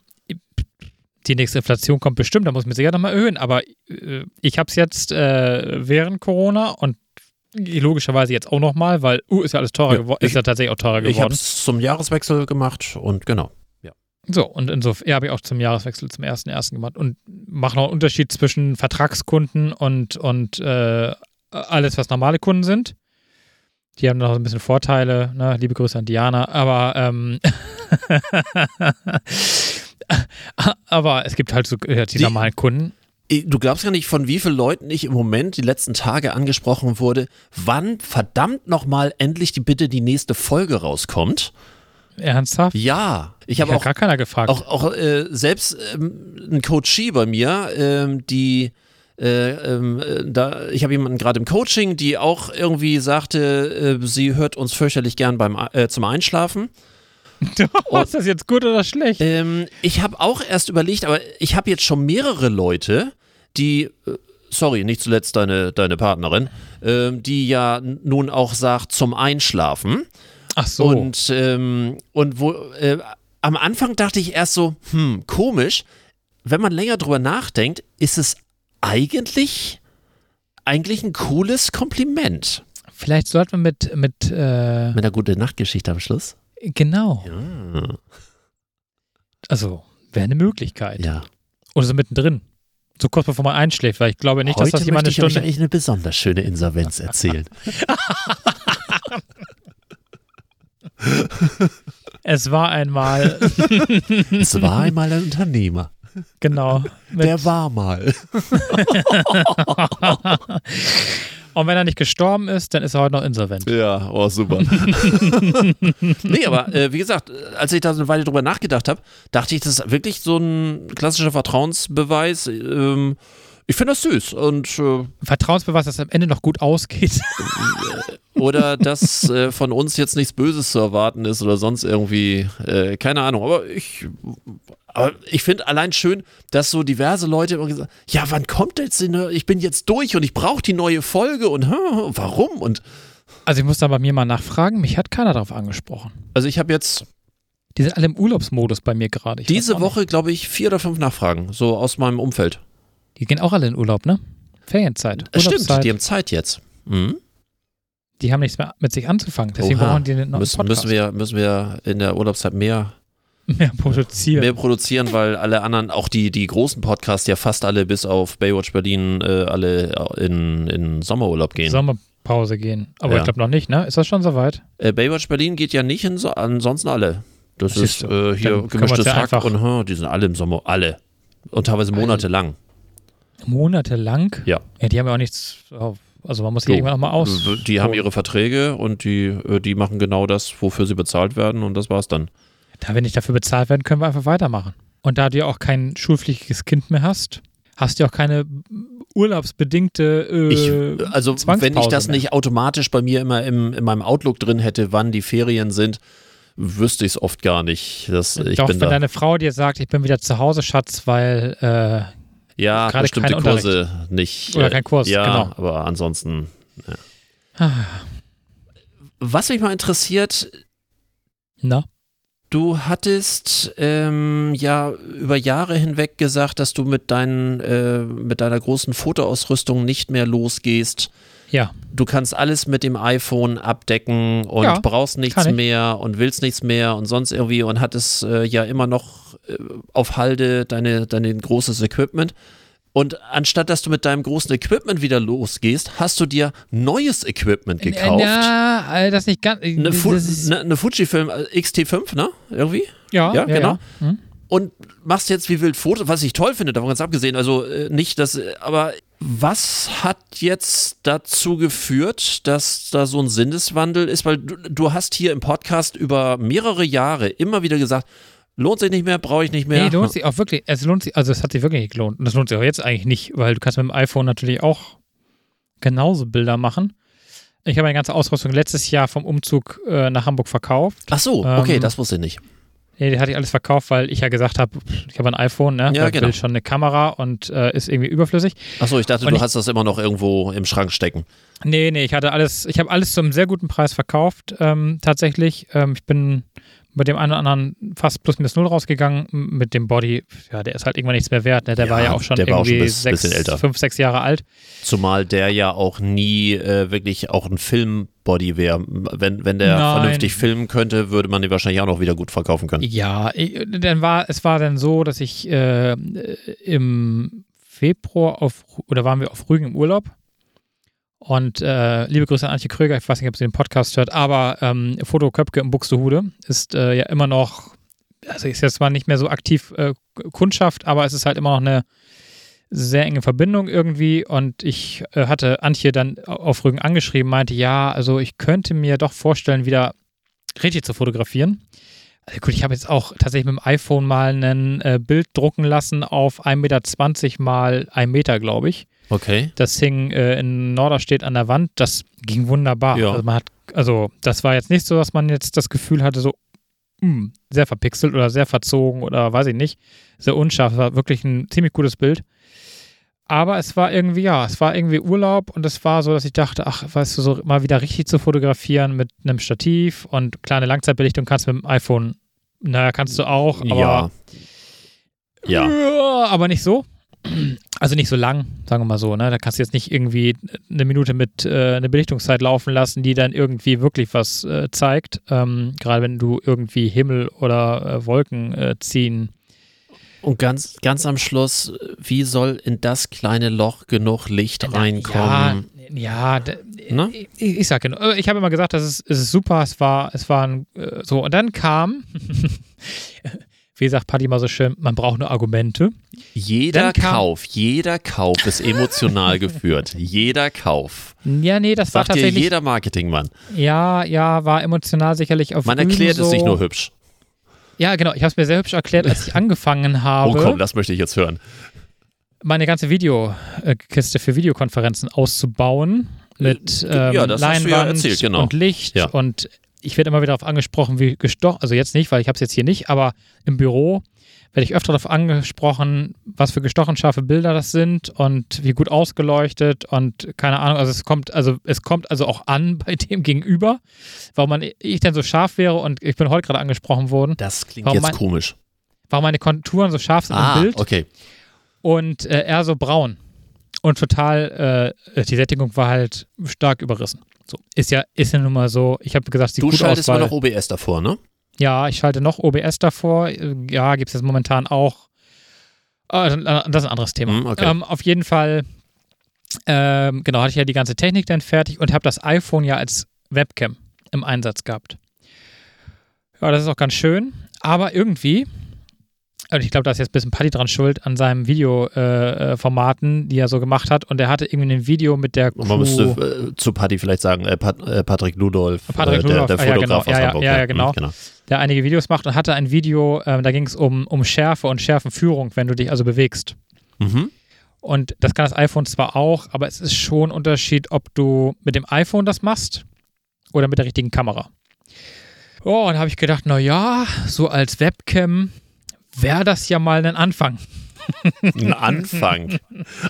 die nächste Inflation kommt bestimmt, da muss man sicher nochmal erhöhen, aber äh, ich habe es jetzt äh, während Corona und logischerweise jetzt auch nochmal, weil uh, ist ja alles teurer Ja, geworden, ist ja tatsächlich auch teurer ich habe geworden. es zum Jahreswechsel gemacht und genau. So, und insofern ja, habe ich auch zum Jahreswechsel zum 1.1. gemacht und mache noch einen Unterschied zwischen Vertragskunden und, und äh, alles, was normale Kunden sind. Die haben noch ein bisschen Vorteile, ne? liebe Grüße an Diana, aber ähm, aber es gibt halt so äh, die, Die- normalen Kunden. Du glaubst gar nicht, von wie vielen Leuten ich im Moment die letzten Tage angesprochen wurde, wann verdammt nochmal endlich die bitte die nächste Folge rauskommt. Ernsthaft? Ja, ich habe auch, gar keiner gefragt. auch, auch äh, selbst ähm, ein Coachie bei mir, ähm, die äh, ähm, äh, da, ich habe jemanden gerade im Coaching, die auch irgendwie sagte, äh, sie hört uns fürchterlich gern beim äh, zum Einschlafen. ist das jetzt gut oder schlecht? Ähm, ich habe auch erst überlegt, aber ich habe jetzt schon mehrere Leute, die, äh, sorry, nicht zuletzt deine, deine Partnerin, ähm, die ja nun auch sagt zum Einschlafen. Ach so. Und, ähm, und wo, am Anfang dachte ich erst so, hm, komisch. Wenn man länger drüber nachdenkt, ist es eigentlich, eigentlich ein cooles Kompliment. Vielleicht sollten wir mit, mit äh, Mit einer guten Nachtgeschichte am Schluss. genau, Ja. also wäre eine Möglichkeit. ja. Oder so mittendrin. So kurz bevor man einschläft, weil ich glaube nicht, dass Heute das jemand eine möchte ich euch Stunde. eigentlich eine besonders schöne Insolvenz erzählen. Es war einmal, es war einmal ein Unternehmer. Genau. Der war mal. und wenn er nicht gestorben ist, dann ist er heute noch insolvent. Ja, oh, super. nee, aber äh, wie gesagt, als ich da so eine Weile drüber nachgedacht habe, dachte ich, das ist wirklich so ein klassischer Vertrauensbeweis. Ähm, ich finde das süß. Und äh, Vertrauensbeweis, dass es am Ende noch gut ausgeht. oder dass äh, von uns jetzt nichts Böses zu erwarten ist oder sonst irgendwie, äh, keine Ahnung. Aber ich, aber ich finde allein schön, dass so diverse Leute immer gesagt ja, wann kommt jetzt die neue, ich bin jetzt durch und ich brauche die neue Folge und hä, warum? Und Also ich muss da bei mir mal nachfragen, mich hat keiner darauf angesprochen. also ich habe jetzt Die sind alle im Urlaubsmodus bei mir gerade. Diese. Woche, glaube ich, vier oder fünf Nachfragen, so aus meinem Umfeld. Die gehen auch alle in Urlaub, ne? Ferienzeit. Äh, Stimmt, Urlaubszeit. die haben Zeit jetzt. Mhm. Die haben nichts mehr mit sich anzufangen. Deswegen Oha. brauchen die einen neuen Müssen, Podcast. müssen, wir, müssen wir in der Urlaubszeit mehr, mehr produzieren. mehr produzieren, weil alle anderen, auch die, die großen Podcasts, ja fast alle bis auf Baywatch Berlin, äh, alle in, in Sommerurlaub gehen. Sommerpause gehen. Aber Ja. ich glaube noch nicht, ne? Ist das schon soweit? Äh, Baywatch Berlin geht ja nicht in so, ansonsten alle. Das Siehst ist äh, hier gemischtes Hack und hm, die sind alle im Sommer, alle. Und teilweise monatelang. Monatelang? Ja. Ja, die haben ja auch nichts. Also man muss die So. irgendwann auch mal aus. Die haben ihre Verträge und die, äh, die machen genau das, wofür sie bezahlt werden und das war's dann. Da wir nicht dafür bezahlt werden, können wir einfach weitermachen. Und da du ja auch kein schulpflichtiges Kind mehr hast, hast du ja auch keine urlaubsbedingte äh, Ich, also wenn ich das mehr. nicht automatisch bei mir immer im, in meinem Outlook drin hätte, wann die Ferien sind, wüsste ich es oft gar nicht. Das, ich Doch, bin wenn da. deine Frau dir sagt, ich bin wieder zu Hause, Schatz, weil äh, Ja, gerade bestimmte Kurse nicht. Oder kein Kurs, ja, genau. aber ansonsten. Ah. Was mich mal interessiert, na, Du hattest ähm, ja über Jahre hinweg gesagt, dass du mit, deinen, äh, mit deiner großen Fotoausrüstung nicht mehr losgehst. ja, Du kannst alles mit dem iPhone abdecken und Ja, brauchst nichts mehr und willst nichts mehr und sonst irgendwie und hattest äh, ja immer noch auf Halde deine, dein großes Equipment. Und anstatt dass du mit deinem großen Equipment wieder losgehst, hast du dir neues Equipment gekauft. Ja, äh, das nicht ganz. äh, Eine, Fu ist- ne, eine Fujifilm äh, XT5, ne? Irgendwie? ja, ja, genau. Ja. Hm? und machst jetzt wie wild Fotos, was ich toll finde, davon ganz abgesehen. Also äh, nicht das, äh, aber was hat jetzt dazu geführt, dass da so ein Sinneswandel ist? Weil du, du hast hier im Podcast über mehrere Jahre immer wieder gesagt, lohnt sich nicht mehr, brauche ich nicht mehr. Nee, lohnt sich auch wirklich. Es lohnt sich, also es hat sich wirklich nicht gelohnt. Und das lohnt sich auch jetzt eigentlich nicht, weil du kannst mit dem iPhone natürlich auch genauso Bilder machen. Ich habe meine ganze Ausrüstung letztes Jahr vom Umzug äh, nach Hamburg verkauft. Ach so, okay, Ähm, das wusste ich nicht. Nee, die hatte ich alles verkauft, weil ich ja gesagt habe, ich habe ein iPhone, ne? Ja, Weil genau. will schon eine Kamera und äh, ist irgendwie überflüssig. Ach so, ich dachte, und du ich- hast das immer noch irgendwo im Schrank stecken. Nee, nee, ich hatte alles, ich habe alles zu einem sehr guten Preis verkauft, ähm, tatsächlich. Ähm, ich bin mit dem einen oder anderen fast plus minus null rausgegangen. Mit dem Body, ja, der ist halt irgendwann nichts mehr wert. Ne? Der Ja, war ja auch schon der war auch schon irgendwie bis- sechs, bisschen älter. fünf, sechs Jahre alt. Zumal der ja auch nie äh, wirklich auch ein Filmbody wäre. Wenn, wenn der Nein. vernünftig filmen könnte, würde man den wahrscheinlich auch noch wieder gut verkaufen können. Ja, ich, dann war, es war dann so, dass ich äh, im Februar auf, oder waren wir auf Rügen im Urlaub. Und äh, liebe Grüße an Antje Kröger, ich weiß nicht, ob sie den Podcast hört, aber ähm, Foto Köpke im Buxtehude ist äh, ja immer noch, also ist jetzt zwar nicht mehr so aktiv äh, Kundschaft, aber es ist halt immer noch eine sehr enge Verbindung irgendwie und ich äh, hatte Antje dann auf Rügen angeschrieben, meinte, ja, also ich könnte mir doch vorstellen, wieder richtig zu fotografieren. Also gut, ich habe jetzt auch tatsächlich mit dem iPhone mal ein äh, Bild drucken lassen auf 1,20 Meter mal 1 Meter, glaube ich. Okay. Das hing äh, in Norderstedt an der Wand. Das ging wunderbar. Ja. Also, man hat, also das war jetzt nicht so, dass man jetzt das Gefühl hatte, so hm, sehr verpixelt oder sehr verzogen oder weiß ich nicht, sehr unscharf. Es war wirklich ein ziemlich gutes Bild. Aber es war irgendwie, ja, es war irgendwie Urlaub und es war so, dass ich dachte, ach, weißt du, so mal wieder richtig zu fotografieren mit einem Stativ und kleine Langzeitbelichtung kannst du mit dem iPhone, naja, kannst du auch, aber. Ja. ja, aber nicht so. Also nicht so lang, sagen wir mal so. Ne? Da kannst du jetzt nicht irgendwie eine Minute mit äh, eine Belichtungszeit laufen lassen, die dann irgendwie wirklich was äh, zeigt. Ähm, Gerade wenn du irgendwie Himmel oder äh, Wolken äh, ziehen. Und ganz, ganz am Schluss, wie soll in das kleine Loch genug Licht reinkommen? Ja, ja d- Ne? ich, ich sag genau. äh, Ich habe immer gesagt, das ist, ist super, es war, es war ein, äh, so. Und dann kam, wie sagt Paddy mal so schön, man braucht nur Argumente. Jeder Kauf, jeder Kauf ist emotional geführt. Jeder Kauf. Ja, nee, das war Sagt dir tatsächlich. jeder Marketingmann. Ja, ja, war emotional sicherlich auf Man erklärt so. es nicht nur hübsch. Ja, genau. Ich habe es mir sehr hübsch erklärt, als ich angefangen habe, Oh komm, das möchte ich jetzt hören. meine ganze Videokiste für Videokonferenzen auszubauen mit Äh, ähm, ja, du ja Leinwand erzählt, genau. und Licht Ja. und ich werde immer wieder darauf angesprochen, wie gestochen, also jetzt nicht, weil ich habe es jetzt hier nicht, aber im Büro werde ich öfter darauf angesprochen, was für gestochen scharfe Bilder das sind und wie gut ausgeleuchtet und keine Ahnung, also es kommt, also es kommt also auch an bei dem Gegenüber, warum man ich denn so scharf wäre und ich bin heute gerade angesprochen worden, Das klingt jetzt mein- komisch. warum meine Konturen so scharf sind Ah, im Bild. okay. Und äh, er so braun. Und total, äh, die Sättigung war halt stark überrissen. So, ist ja, ist ja nun mal so. Ich habe gesagt, sieht Du schaltest mal noch OBS davor, ne? Ja, ich schalte noch OBS davor. Ja, gibt es jetzt momentan auch. Ah, das ist ein anderes Thema. Hm, okay. Ähm, auf jeden Fall, ähm, genau, hatte ich ja die ganze Technik dann fertig und habe das iPhone ja als Webcam im Einsatz gehabt. Ja, das ist auch ganz schön, aber irgendwie, und ich glaube, da ist jetzt ein bisschen Paddy dran schuld, an seinen Videoformaten, äh, Formaten, die er so gemacht hat. Und er hatte irgendwie ein Video mit der Crew. Und man müsste äh, zu Paddy vielleicht sagen, äh, Pat, äh, Patrick Ludolf, Patrick äh, der, Ludolf, der ah, ja, Fotograf genau. aus Ja, ja, Hamburg. ja, ja, Hm, genau. der einige Videos macht und hatte ein Video, ähm, da ging es um, um Schärfe und Schärfenführung, wenn du dich also bewegst. Mhm. Und das kann das iPhone zwar auch, aber es ist schon ein Unterschied, ob du mit dem iPhone das machst oder mit der richtigen Kamera. Oh, und da habe ich gedacht, na ja, so als Webcam wäre das ja mal ein Anfang. Ein Anfang.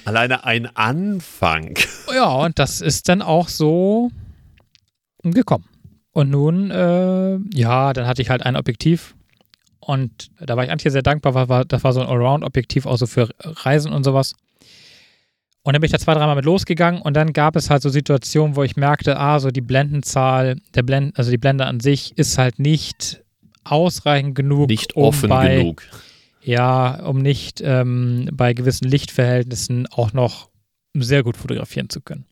Alleine ein Anfang. Ja, und das ist dann auch so gekommen. Und nun, äh, ja, dann hatte ich halt ein Objektiv und da war ich eigentlich sehr dankbar, weil war, das war so ein Allround-Objektiv, auch so für Reisen und sowas. Und dann bin ich da zwei, dreimal mit losgegangen und dann gab es halt so Situationen, wo ich merkte, ah, so die Blendenzahl, der Blend, also die Blende an sich ist halt nicht ausreichend genug, Nicht um offen bei, genug. ja, um nicht ähm, bei gewissen Lichtverhältnissen auch noch sehr gut fotografieren zu können.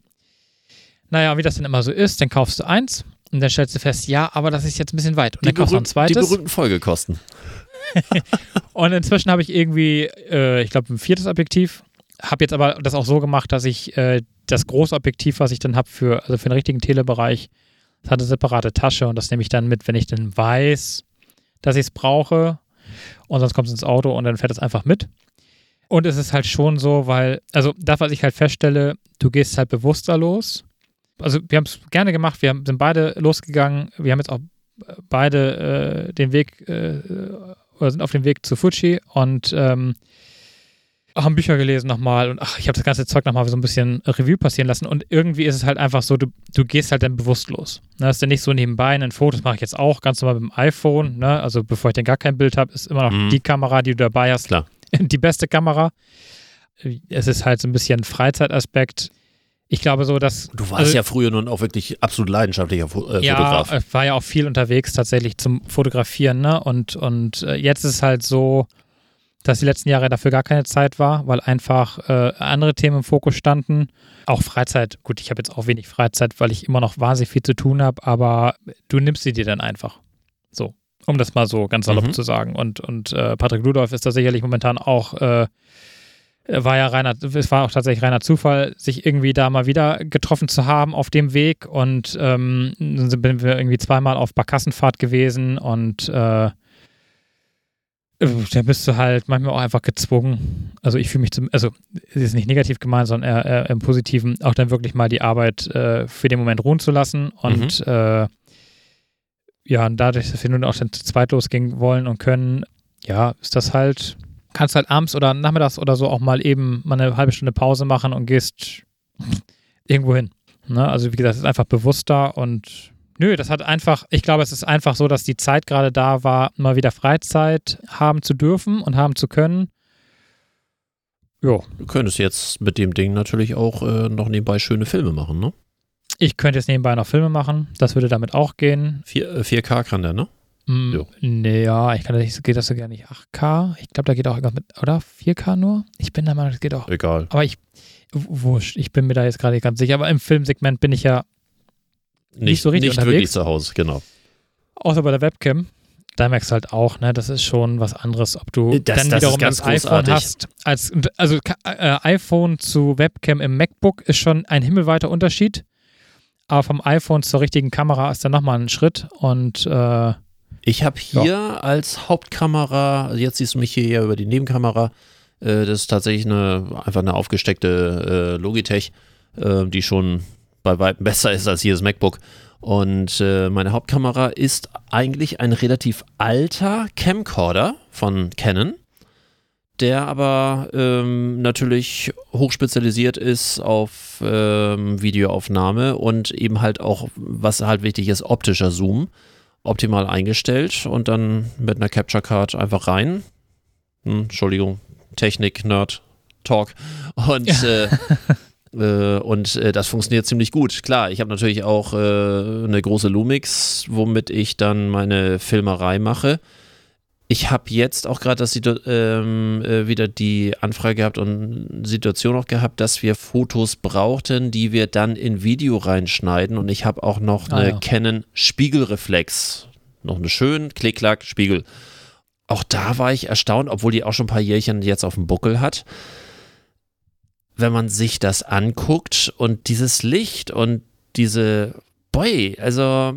Naja, wie das dann immer so ist, dann kaufst du eins und dann stellst du fest, ja, aber das ist jetzt ein bisschen weit. Und Die, dann kaufst du ein berühmten, die zweites. berühmten Folgekosten. Und inzwischen habe ich irgendwie, äh, ich glaube, ein viertes Objektiv. Habe jetzt aber das auch so gemacht, dass ich äh, das große Objektiv, was ich dann habe für, also für den richtigen Telebereich, das hat eine separate Tasche und das nehme ich dann mit, wenn ich dann weiß, dass ich es brauche. Und sonst kommt es ins Auto und dann fährt es einfach mit. Und es ist halt schon so, weil, also das, was ich halt feststelle, du gehst halt bewusster los. Also wir haben es gerne gemacht, wir haben, sind beide losgegangen, wir haben jetzt auch äh, beide äh, den Weg äh, oder sind auf dem Weg zu Fuji und ähm, haben Bücher gelesen nochmal und ach, ich habe das ganze Zeug nochmal so ein bisschen Review passieren lassen und irgendwie ist es halt einfach so, du, du gehst halt dann bewusst los. Ne, das ist dann nicht so nebenbei, ein Fotos mache ich jetzt auch ganz normal mit dem iPhone, ne? also bevor ich dann gar kein Bild habe, ist immer noch Mhm. die Kamera, die du dabei hast, Klar. die beste Kamera. Es ist halt so ein bisschen Freizeitaspekt. Ich glaube so, dass Du warst Also- ja früher nun auch wirklich absolut leidenschaftlicher Fo äh, ja, Fotograf. ich war ja auch viel unterwegs tatsächlich zum Fotografieren, ne? Und, und äh, jetzt ist es halt so, dass die letzten Jahre dafür gar keine Zeit war, weil einfach äh, andere Themen im Fokus standen. Auch Freizeit, gut, ich habe jetzt auch wenig Freizeit, weil ich immer noch wahnsinnig viel zu tun habe, aber du nimmst sie dir dann einfach. So, um das mal so ganz salopp Mhm. zu sagen. Und, und äh, Patrick Ludolf ist da sicherlich momentan auch äh, war ja reiner, es war auch tatsächlich reiner Zufall, sich irgendwie da mal wieder getroffen zu haben auf dem Weg und ähm, dann sind wir irgendwie zweimal auf Barkassenfahrt gewesen und äh, da bist du halt manchmal auch einfach gezwungen. Also ich fühle mich zum, also es ist nicht negativ gemeint, sondern eher, eher im Positiven, auch dann wirklich mal die Arbeit äh, für den Moment ruhen zu lassen und äh, ja, und dadurch, dass wir nun auch dann zu zweit losgehen wollen und können, ja, ist das halt, kannst halt abends oder nachmittags oder so auch mal eben mal eine halbe Stunde Pause machen und gehst irgendwo hin. Ne? Also wie gesagt, es ist einfach bewusster und nö, das hat einfach, ich glaube, es ist einfach so, dass die Zeit gerade da war, mal wieder Freizeit haben zu dürfen und haben zu können. Jo, Du könntest jetzt mit dem Ding natürlich auch äh, noch nebenbei schöne Filme machen, ne? ich könnte jetzt nebenbei noch Filme machen, das würde damit auch gehen. 4, äh, 4K kann der, ne? Mm, Jo. Nee, ja, ich kann das nicht, geht das so gerne nicht 8K. Ich glaube, da geht auch irgendwas mit, oder 4K nur? Ich bin der Meinung, das geht auch. Egal. Aber ich, wurscht, ich bin mir da jetzt gerade nicht ganz sicher. Aber im Filmsegment bin ich ja, Nicht, so richtig nicht unterwegs. wirklich zu Hause, genau. außer bei der Webcam, da merkst du halt auch, ne, das ist schon was anderes, ob du Das- dann das wiederum ganz das iPhone großartig. hast. Als, also äh, iPhone zu Webcam im MacBook ist schon ein himmelweiter Unterschied. Aber vom iPhone zur richtigen Kamera ist dann nochmal ein Schritt. Und äh, Ich habe hier als Hauptkamera, also jetzt siehst du mich hier ja über die Nebenkamera, äh, das ist tatsächlich eine, einfach eine aufgesteckte äh, Logitech, äh, die schon bei weitem besser ist als hier das MacBook. Und äh, meine Hauptkamera ist eigentlich ein relativ alter Camcorder von Canon, der aber ähm, natürlich hochspezialisiert ist auf ähm, Videoaufnahme und eben halt auch, was halt wichtig ist, optischer Zoom optimal eingestellt und dann mit einer Capture Card einfach rein. Hm, Entschuldigung, Technik, Nerd, Talk. Und äh, äh, und äh, das funktioniert ziemlich gut. Klar, ich habe natürlich auch äh, eine große Lumix, womit ich dann meine Filmerei mache. Ich habe jetzt auch gerade ähm, äh, wieder die Anfrage gehabt und Situation auch gehabt, dass wir Fotos brauchten, die wir dann in Video reinschneiden. Und ich habe auch noch eine ah, ja. Canon Spiegelreflex. Noch eine schön Klick-Klack Spiegel. Auch da war ich erstaunt, obwohl die auch schon ein paar Jährchen jetzt auf dem Buckel hat. Wenn man sich das anguckt und dieses Licht und diese Boy, also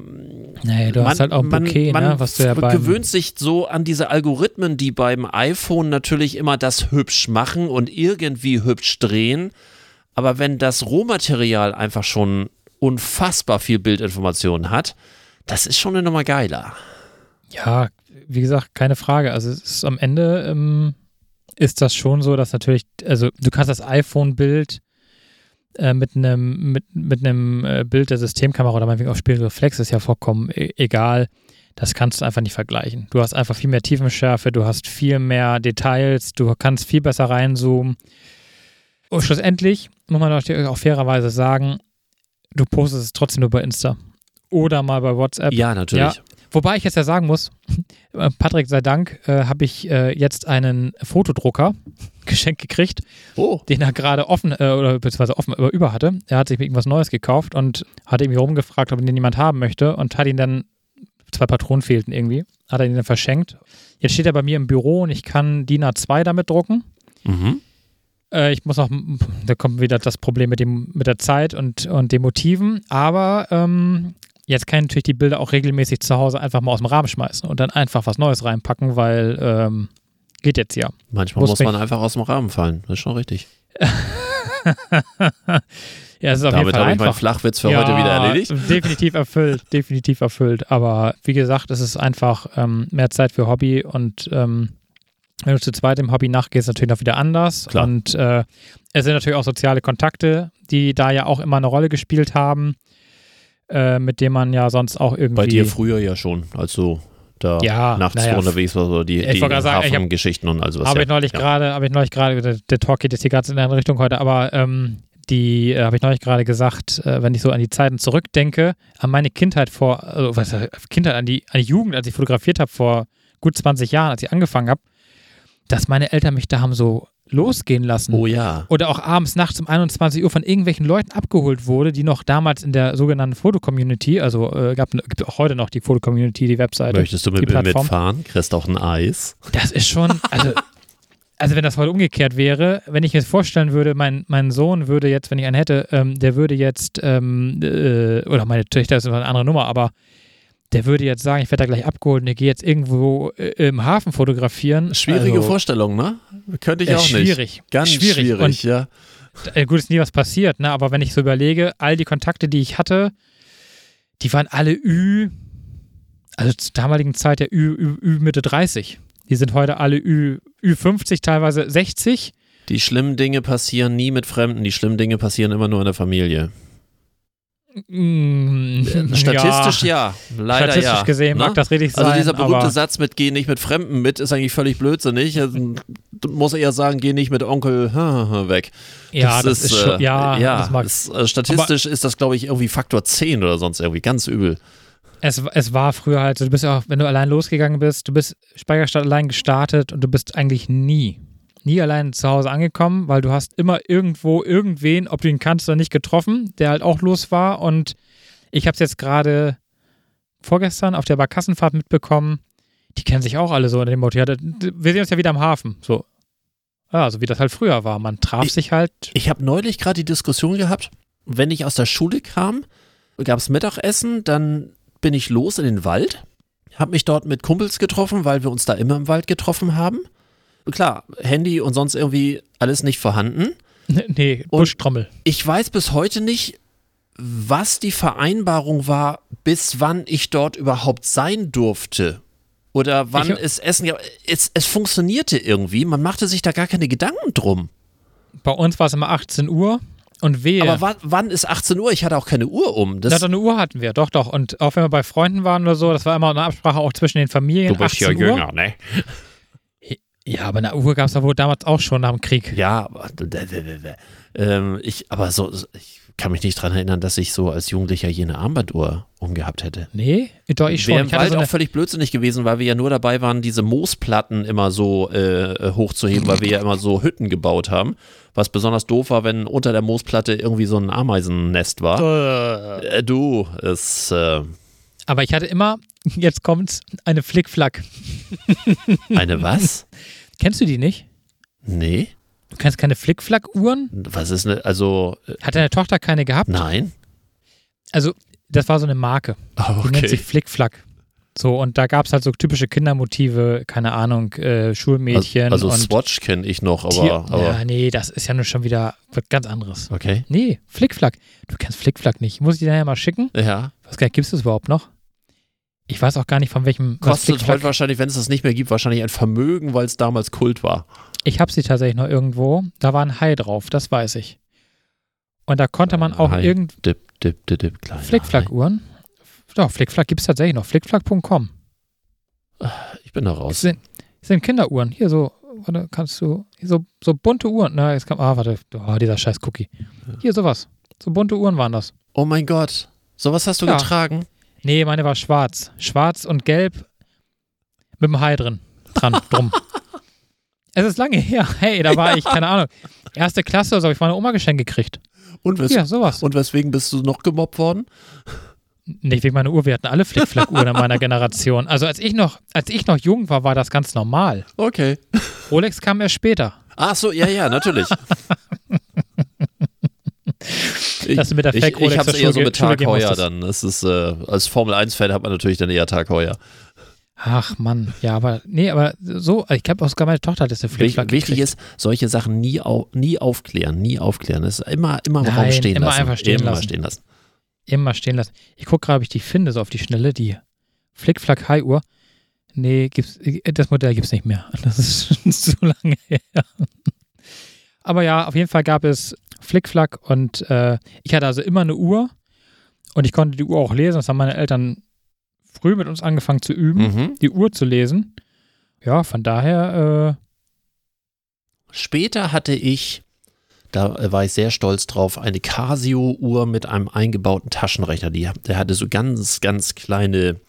naja, du man, hast halt auch man, Bouquet, man ne, was du ja gewöhnt sich so an diese Algorithmen, die beim iPhone natürlich immer das hübsch machen und irgendwie hübsch drehen. Aber wenn das Rohmaterial einfach schon unfassbar viel Bildinformationen hat, das ist schon eine Nummer geiler. Ja, wie gesagt, keine Frage. Also es ist am Ende ähm, ist das schon so, dass natürlich, also du kannst das iPhone-Bild äh, mit einem mit, mit einem äh, Bild der Systemkamera oder meinetwegen auch Spiegelreflex ist ja vollkommen e egal. Das kannst du einfach nicht vergleichen. Du hast einfach viel mehr Tiefenschärfe, du hast viel mehr Details, du kannst viel besser reinzoomen. Und schlussendlich muss man auch fairerweise sagen, du postest es trotzdem nur bei Insta oder mal bei WhatsApp. Ja, natürlich. Ja, Wobei ich jetzt ja sagen muss, äh, Patrick sei Dank, äh, habe ich äh, jetzt einen Fotodrucker geschenkt gekriegt, oh. den er gerade offen äh, oder beziehungsweise offen äh, über hatte. Er hat sich irgendwas Neues gekauft und hat irgendwie rumgefragt, ob ihn den jemand haben möchte und hat ihn dann, zwei Patronen fehlten irgendwie, hat er ihn dann verschenkt. Jetzt steht er bei mir im Büro und ich kann DIN A2 damit drucken. Mhm. Äh, ich muss auch, da kommt wieder das Problem mit, dem, mit der Zeit und, und den Motiven, aber ähm, Jetzt kann ich natürlich die Bilder auch regelmäßig zu Hause einfach mal aus dem Rahmen schmeißen und dann einfach was Neues reinpacken, weil ähm, geht jetzt ja. Manchmal muss man einfach aus dem Rahmen fallen. Das ist schon richtig. ja, es ist auf Damit jeden Fall habe ich meinen Flachwitz für ja, heute wieder erledigt. Definitiv erfüllt, definitiv erfüllt. Aber wie gesagt, es ist einfach ähm, mehr Zeit für Hobby und ähm, wenn du zu zweit im Hobby nachgehst, natürlich noch wieder anders. Klar. Und äh, es sind natürlich auch soziale Kontakte, die da ja auch immer eine Rolle gespielt haben. Äh, mit dem man ja sonst auch irgendwie. Bei dir früher ja schon, als du da ja, nachts naja, unterwegs war, so die, die Hafengeschichten und also was. Habe ja. ich neulich ja. gerade, habe ich neulich gerade, der, der, Talk geht jetzt hier ganz in eine andere Richtung heute, aber ähm, die äh, habe ich neulich gerade gesagt, äh, wenn ich so an die Zeiten zurückdenke, an meine Kindheit vor, also was Kindheit, an die, an die Jugend, als ich fotografiert habe vor gut 20 Jahren, als ich angefangen habe, dass meine Eltern mich da haben so losgehen lassen. Oh ja. Oder auch abends, nachts um 21 Uhr von irgendwelchen Leuten abgeholt wurde, die noch damals in der sogenannten Foto-Community, also äh, gab, gibt auch heute noch die Foto-Community, die Webseite. Möchtest du mit mir mitfahren? Kriegst auch ein Eis? Das ist schon, also, also wenn das heute umgekehrt wäre, wenn ich mir vorstellen würde, mein, mein Sohn würde jetzt, wenn ich einen hätte, ähm, der würde jetzt, ähm, äh, oder meine Töchter ist eine andere Nummer, aber der würde jetzt sagen, ich werde da gleich abgeholt und ich gehe jetzt irgendwo äh, im Hafen fotografieren. Schwierige also, Vorstellung, ne? Könnte ich äh, auch schwierig. nicht. Schwierig. Ganz schwierig, schwierig und, ja. Äh, gut, ist nie was passiert, ne? Aber wenn ich so überlege, all die Kontakte, die ich hatte, die waren alle Ü, also zur damaligen Zeit ja Ü, Ü, Ü Mitte 30. Die sind heute alle Ü, Ü50, teilweise 60. Die schlimmen Dinge passieren nie mit Fremden, die schlimmen Dinge passieren immer nur in der Familie. Mm, Statistisch ja, ja. leider Statistisch ja. gesehen mag ne? das richtig sein. Also dieser berühmte Satz mit geh nicht mit Fremden mit ist eigentlich völlig blödsinnig. Also, du musst eher sagen, geh nicht mit Onkel weg. Ja, das, das ist, ist schon, äh, ja, ja das mag, ist, also statistisch ist das glaube ich irgendwie Faktor 10 oder sonst irgendwie ganz übel. Es, es war früher halt, du bist ja auch, wenn du allein losgegangen bist, du bist Speicherstadt allein gestartet und du bist eigentlich nie nie allein zu Hause angekommen, weil du hast immer irgendwo irgendwen, ob du ihn kannst oder nicht, getroffen, der halt auch los war. Und ich habe es jetzt gerade vorgestern auf der Barkassenfahrt mitbekommen. Die kennen sich auch alle so in dem Motto. Ja, wir sehen uns ja wieder am Hafen. So. Ja, so wie das halt früher war. Man traf ich, sich halt. Ich habe neulich gerade die Diskussion gehabt, wenn ich aus der Schule kam, gab es Mittagessen, dann bin ich los in den Wald, habe mich dort mit Kumpels getroffen, weil wir uns da immer im Wald getroffen haben klar, Handy und sonst irgendwie alles nicht vorhanden. Nee, Buschtrommel. Ich weiß bis heute nicht, was die Vereinbarung war, bis wann ich dort überhaupt sein durfte. Oder wann ich, es Essen. Ja, es, es funktionierte irgendwie. Man machte sich da gar keine Gedanken drum. Bei uns war es immer 18 Uhr. Und wehe. Aber wann, wann, ist 18 Uhr? Ich hatte auch keine Uhr um. Das ja, doch eine Uhr hatten wir, doch, doch. Und auch wenn wir bei Freunden waren oder so, das war immer eine Absprache auch zwischen den Familien. Du bist ja jünger, ne? Ja, aber eine Uhr gab es da wohl damals auch schon nach dem Krieg. Ja, aber, ähm, ich, aber so, ich kann mich nicht daran erinnern, dass ich so als Jugendlicher jene Armbanduhr umgehabt hätte. Nee, doch, ich schon. Wäre Wald so auch völlig blödsinnig gewesen, weil wir ja nur dabei waren, diese Moosplatten immer so äh, hochzuheben, weil wir ja immer so Hütten gebaut haben. Was besonders doof war, wenn unter der Moosplatte irgendwie so ein Ameisennest war. Äh, du, es. Äh, aber ich hatte immer, jetzt kommt's, eine Flickflack. eine was? Kennst du die nicht? Nee. Du kennst keine Flickflack-Uhren? Was ist ne? Also, äh, Hat deine Tochter keine gehabt? nein. Also, das war so eine Marke. Oh, Die nennt okay. sich Flickflack. So, und da gab es halt so typische Kindermotive, keine Ahnung, äh, Schulmädchen Also, und Swatch kenne ich noch, Tier- aber. aber ja, nee, das ist ja nur schon wieder was ganz anderes. okay. Nee, Flickflack. Du kennst Flickflack nicht. Muss ich dir nachher mal schicken? Ja. Was gibt es das überhaupt noch? Ich weiß auch gar nicht, von welchem. Kostet heute wahrscheinlich, wenn es das nicht mehr gibt, wahrscheinlich ein Vermögen, weil es damals Kult war. Ich habe sie tatsächlich noch irgendwo. Da war ein Hai drauf, das weiß ich. Und da konnte man auch Hai. irgend Dip, dip, dip, dip, Flickflack-Uhren. Doch, Flickflack gibt es tatsächlich noch. Flickflack.com. Ich bin da Das raus. sind, das sind Kinderuhren. Hier so, warte, kannst du, hier so, so bunte Uhren. Na, jetzt kam, ah, warte, oh, dieser scheiß Cookie. Hier sowas. So bunte Uhren waren das. Oh mein Gott. Sowas hast du Ja. getragen? Nee, meine war schwarz. Schwarz und gelb mit dem Hai drin. Dran, drum. Es ist lange her. Hey, da war ich, keine Ahnung, erste Klasse oder so, hab ich meine Oma geschenkt gekriegt. Und, wes Ja, sowas. und weswegen bist du noch gemobbt worden? Nicht wegen meiner Uhr, wir hatten alle Flickflack-Uhren in meiner Generation. Also als ich noch, als ich noch jung war, war das ganz normal. Okay. Rolex kam erst später. Ach so, ja, ja, natürlich. ich, du mit der ich, Fake Rolex ich hab's zur eher so mit Tagheuer musstest. dann. Das ist, äh, als Formel-1-Fan hat man natürlich dann eher Tagheuer. Ach Mann, ja, aber nee, aber so, ich habe auch sogar meine Tochter hat das eine Flickflack wichtig ist, solche Sachen nie, au, nie aufklären, nie aufklären. Das ist immer, immer im Nein, Raum stehen immer lassen. einfach stehen immer lassen. stehen lassen. immer stehen lassen. Ich gucke gerade, ob ich die finde, so auf die Schnelle, die Flickflack High Uhr. Nee, gibt's, das Modell gibt es nicht mehr. Das ist schon zu lange her. Aber ja, auf jeden Fall gab es Flickflack und äh, ich hatte also immer eine Uhr und ich konnte die Uhr auch lesen. Das haben meine Eltern früh mit uns angefangen zu üben, Mhm. die Uhr zu lesen. Ja, von daher, äh, Später hatte ich, da äh, war ich sehr stolz drauf, eine Casio-Uhr mit einem eingebauten Taschenrechner. Die, der hatte so ganz, ganz kleine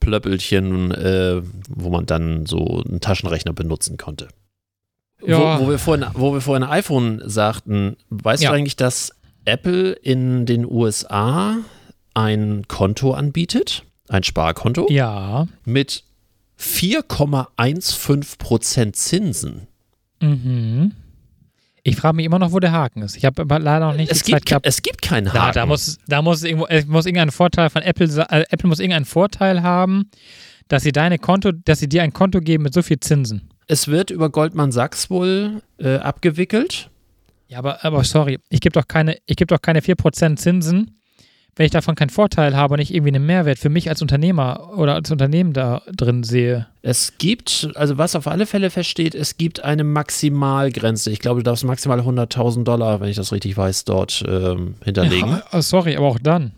Plöppelchen, äh, wo man dann so einen Taschenrechner benutzen konnte. Ja. Wo, wo, wir vorhin, wo wir vorhin iPhone sagten, weißt Ja. du eigentlich, dass Apple in den USA ein Konto anbietet? Ein Sparkonto? ja. Mit 4,15% Zinsen. Mhm. Ich frage mich immer noch, wo der Haken ist. Ich habe aber leider noch nicht Es die Zeit gibt, gehabt. es gibt keinen Haken. Da, da muss, da muss irgendwo, es muss irgendein Vorteil von Apple, äh, Apple muss irgendeinen Vorteil haben, dass sie deine Konto, dass sie dir ein Konto geben mit so viel Zinsen. Es wird über Goldman Sachs wohl äh, abgewickelt. Ja, aber, aber sorry, ich gebe doch keine, ich gebe doch keine 4% Zinsen, wenn ich davon keinen Vorteil habe und nicht irgendwie einen Mehrwert für mich als Unternehmer oder als Unternehmen da drin sehe. Es gibt, also was auf alle Fälle feststeht, es gibt eine Maximalgrenze. Ich glaube, du darfst maximal 100.000 Dollar, wenn ich das richtig weiß, dort ähm, hinterlegen. Ja, sorry, aber auch dann.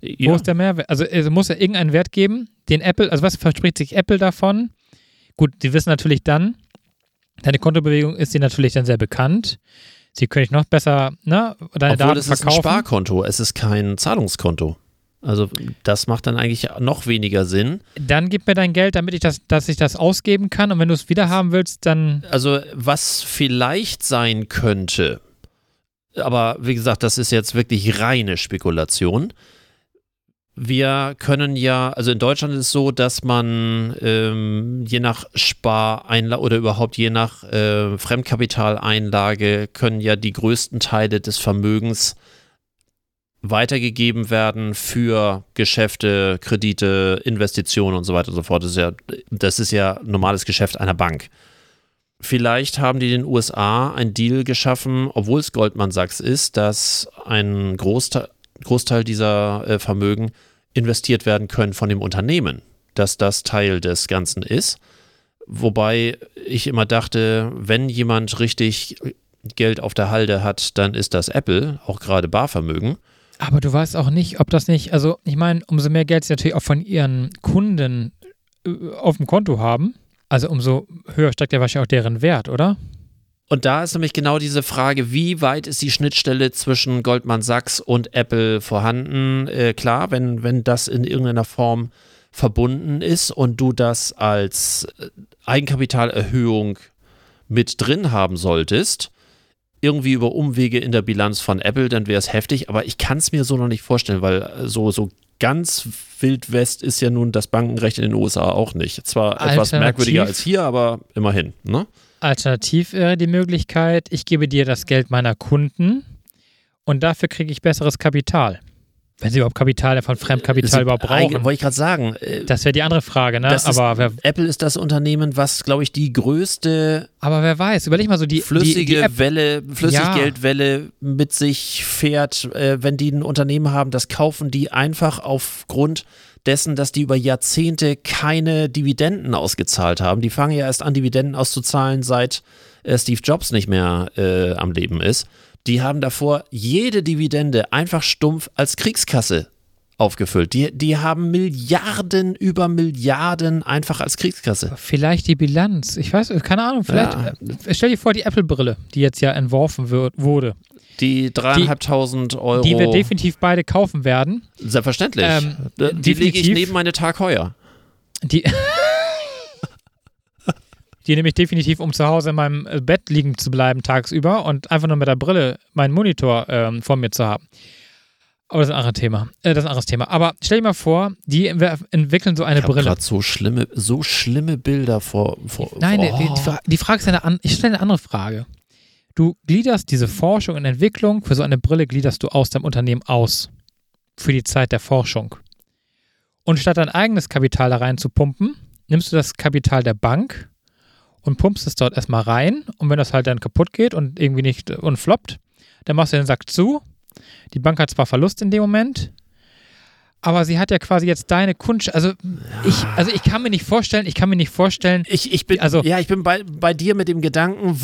Wo Ja. ist der Mehrwert? Also es muss ja irgendeinen Wert geben, den Apple, also was verspricht sich Apple davon? Gut, die wissen natürlich dann, deine Kontobewegung ist dir natürlich dann sehr bekannt. Sie können dich noch besser, ne, deine Obwohl Daten es ist ein. Sparkonto, es ist kein Zahlungskonto. Also das macht dann eigentlich noch weniger Sinn. Dann gib mir dein Geld, damit ich das, dass ich das ausgeben kann. Und wenn du es wieder haben willst, dann Also was vielleicht sein könnte, aber wie gesagt, das ist jetzt wirklich reine Spekulation. Wir können ja, also in Deutschland ist es so, dass man ähm, je nach Spareinlage oder überhaupt je nach äh, Fremdkapitaleinlage können ja die größten Teile des Vermögens weitergegeben werden für Geschäfte, Kredite, Investitionen und so weiter und so fort. Das ist ja, das ist ja normales Geschäft einer Bank. Vielleicht haben die in den USA einen Deal geschaffen, obwohl es Goldman Sachs ist, dass ein Großteil, Großteil dieser äh, Vermögen investiert werden können von dem Unternehmen, dass das Teil des Ganzen ist. Wobei ich immer dachte, wenn jemand richtig Geld auf der Halde hat, dann ist das Apple, auch gerade Barvermögen. Aber du weißt auch nicht, ob das nicht, also ich meine, umso mehr Geld sie natürlich auch von ihren Kunden äh, auf dem Konto haben, Also umso höher steigt ja wahrscheinlich auch deren Wert, oder? Und da ist nämlich genau diese Frage, wie weit ist die Schnittstelle zwischen Goldman Sachs und Apple vorhanden? Äh, klar, wenn, wenn das in irgendeiner Form verbunden ist und du das als äh, Eigenkapitalerhöhung mit drin haben solltest, irgendwie über Umwege in der Bilanz von Apple, dann wäre es heftig, aber ich kann es mir so noch nicht vorstellen, weil äh, so, so ganz Wildwest ist ja nun das Bankenrecht in den USA auch nicht. Zwar etwas merkwürdiger als hier, aber immerhin. Ne? Alternativ wäre die Möglichkeit, ich gebe dir das Geld meiner Kunden und dafür kriege ich besseres Kapital. Wenn sie überhaupt Kapital von Fremdkapital Sind überhaupt brauchen. Wollte ich gerade sagen. äh, Das wäre die andere Frage, ne? ist, Aber wer, Apple ist das Unternehmen, was, glaube ich, die größte aber wer weiß, überleg mal so die flüssige die, die App, Welle, Flüssiggeldwelle mit sich fährt, äh, wenn die ein Unternehmen haben, das kaufen die einfach aufgrund dessen, dass die über Jahrzehnte keine Dividenden ausgezahlt haben. Die fangen ja erst an, Dividenden auszuzahlen, seit äh, Steve Jobs nicht mehr äh, am Leben ist. Die haben davor jede Dividende einfach stumpf als Kriegskasse aufgefüllt. Die, die haben Milliarden über Milliarden einfach als Kriegskasse. Vielleicht die Bilanz. Ich weiß, keine Ahnung, vielleicht. Ja. äh, Stell dir vor, die Apple-Brille, die jetzt ja entworfen wird, wurde, Die dreieinhalbtausend Euro. die wir definitiv beide kaufen werden. Selbstverständlich. Ähm, die die lege ich definitiv. neben meine Tag heuer. Die, die nehme ich definitiv, um zu Hause in meinem äh, Bett liegen zu bleiben tagsüber und einfach nur mit der Brille meinen Monitor ähm, vor mir zu haben. Aber das ist ein anderes Thema. Äh, das ist ein anderes Thema. Aber stell dir mal vor, die entwickeln so eine Ich Brille. gerade so schlimme, so schlimme Bilder vor. vor Nein, vor, die, die, Fra die Frage ist eine an ich stelle eine andere Frage. Du gliederst diese Forschung und Entwicklung für so eine Brille gliederst du aus deinem Unternehmen aus. Für die Zeit der Forschung. Und statt dein eigenes Kapital da rein zu pumpen, nimmst du das Kapital der Bank und pumpst es dort erstmal rein. Und wenn das halt dann kaputt geht und irgendwie nicht und floppt, dann machst du den Sack zu. Die Bank hat zwar Verlust in dem Moment, aber sie hat ja quasi jetzt deine Kunst. Also ich, also ich kann mir nicht vorstellen, ich kann mir nicht vorstellen, Ich, ich bin, Also- ja, ich bin bei, bei dir mit dem Gedanken,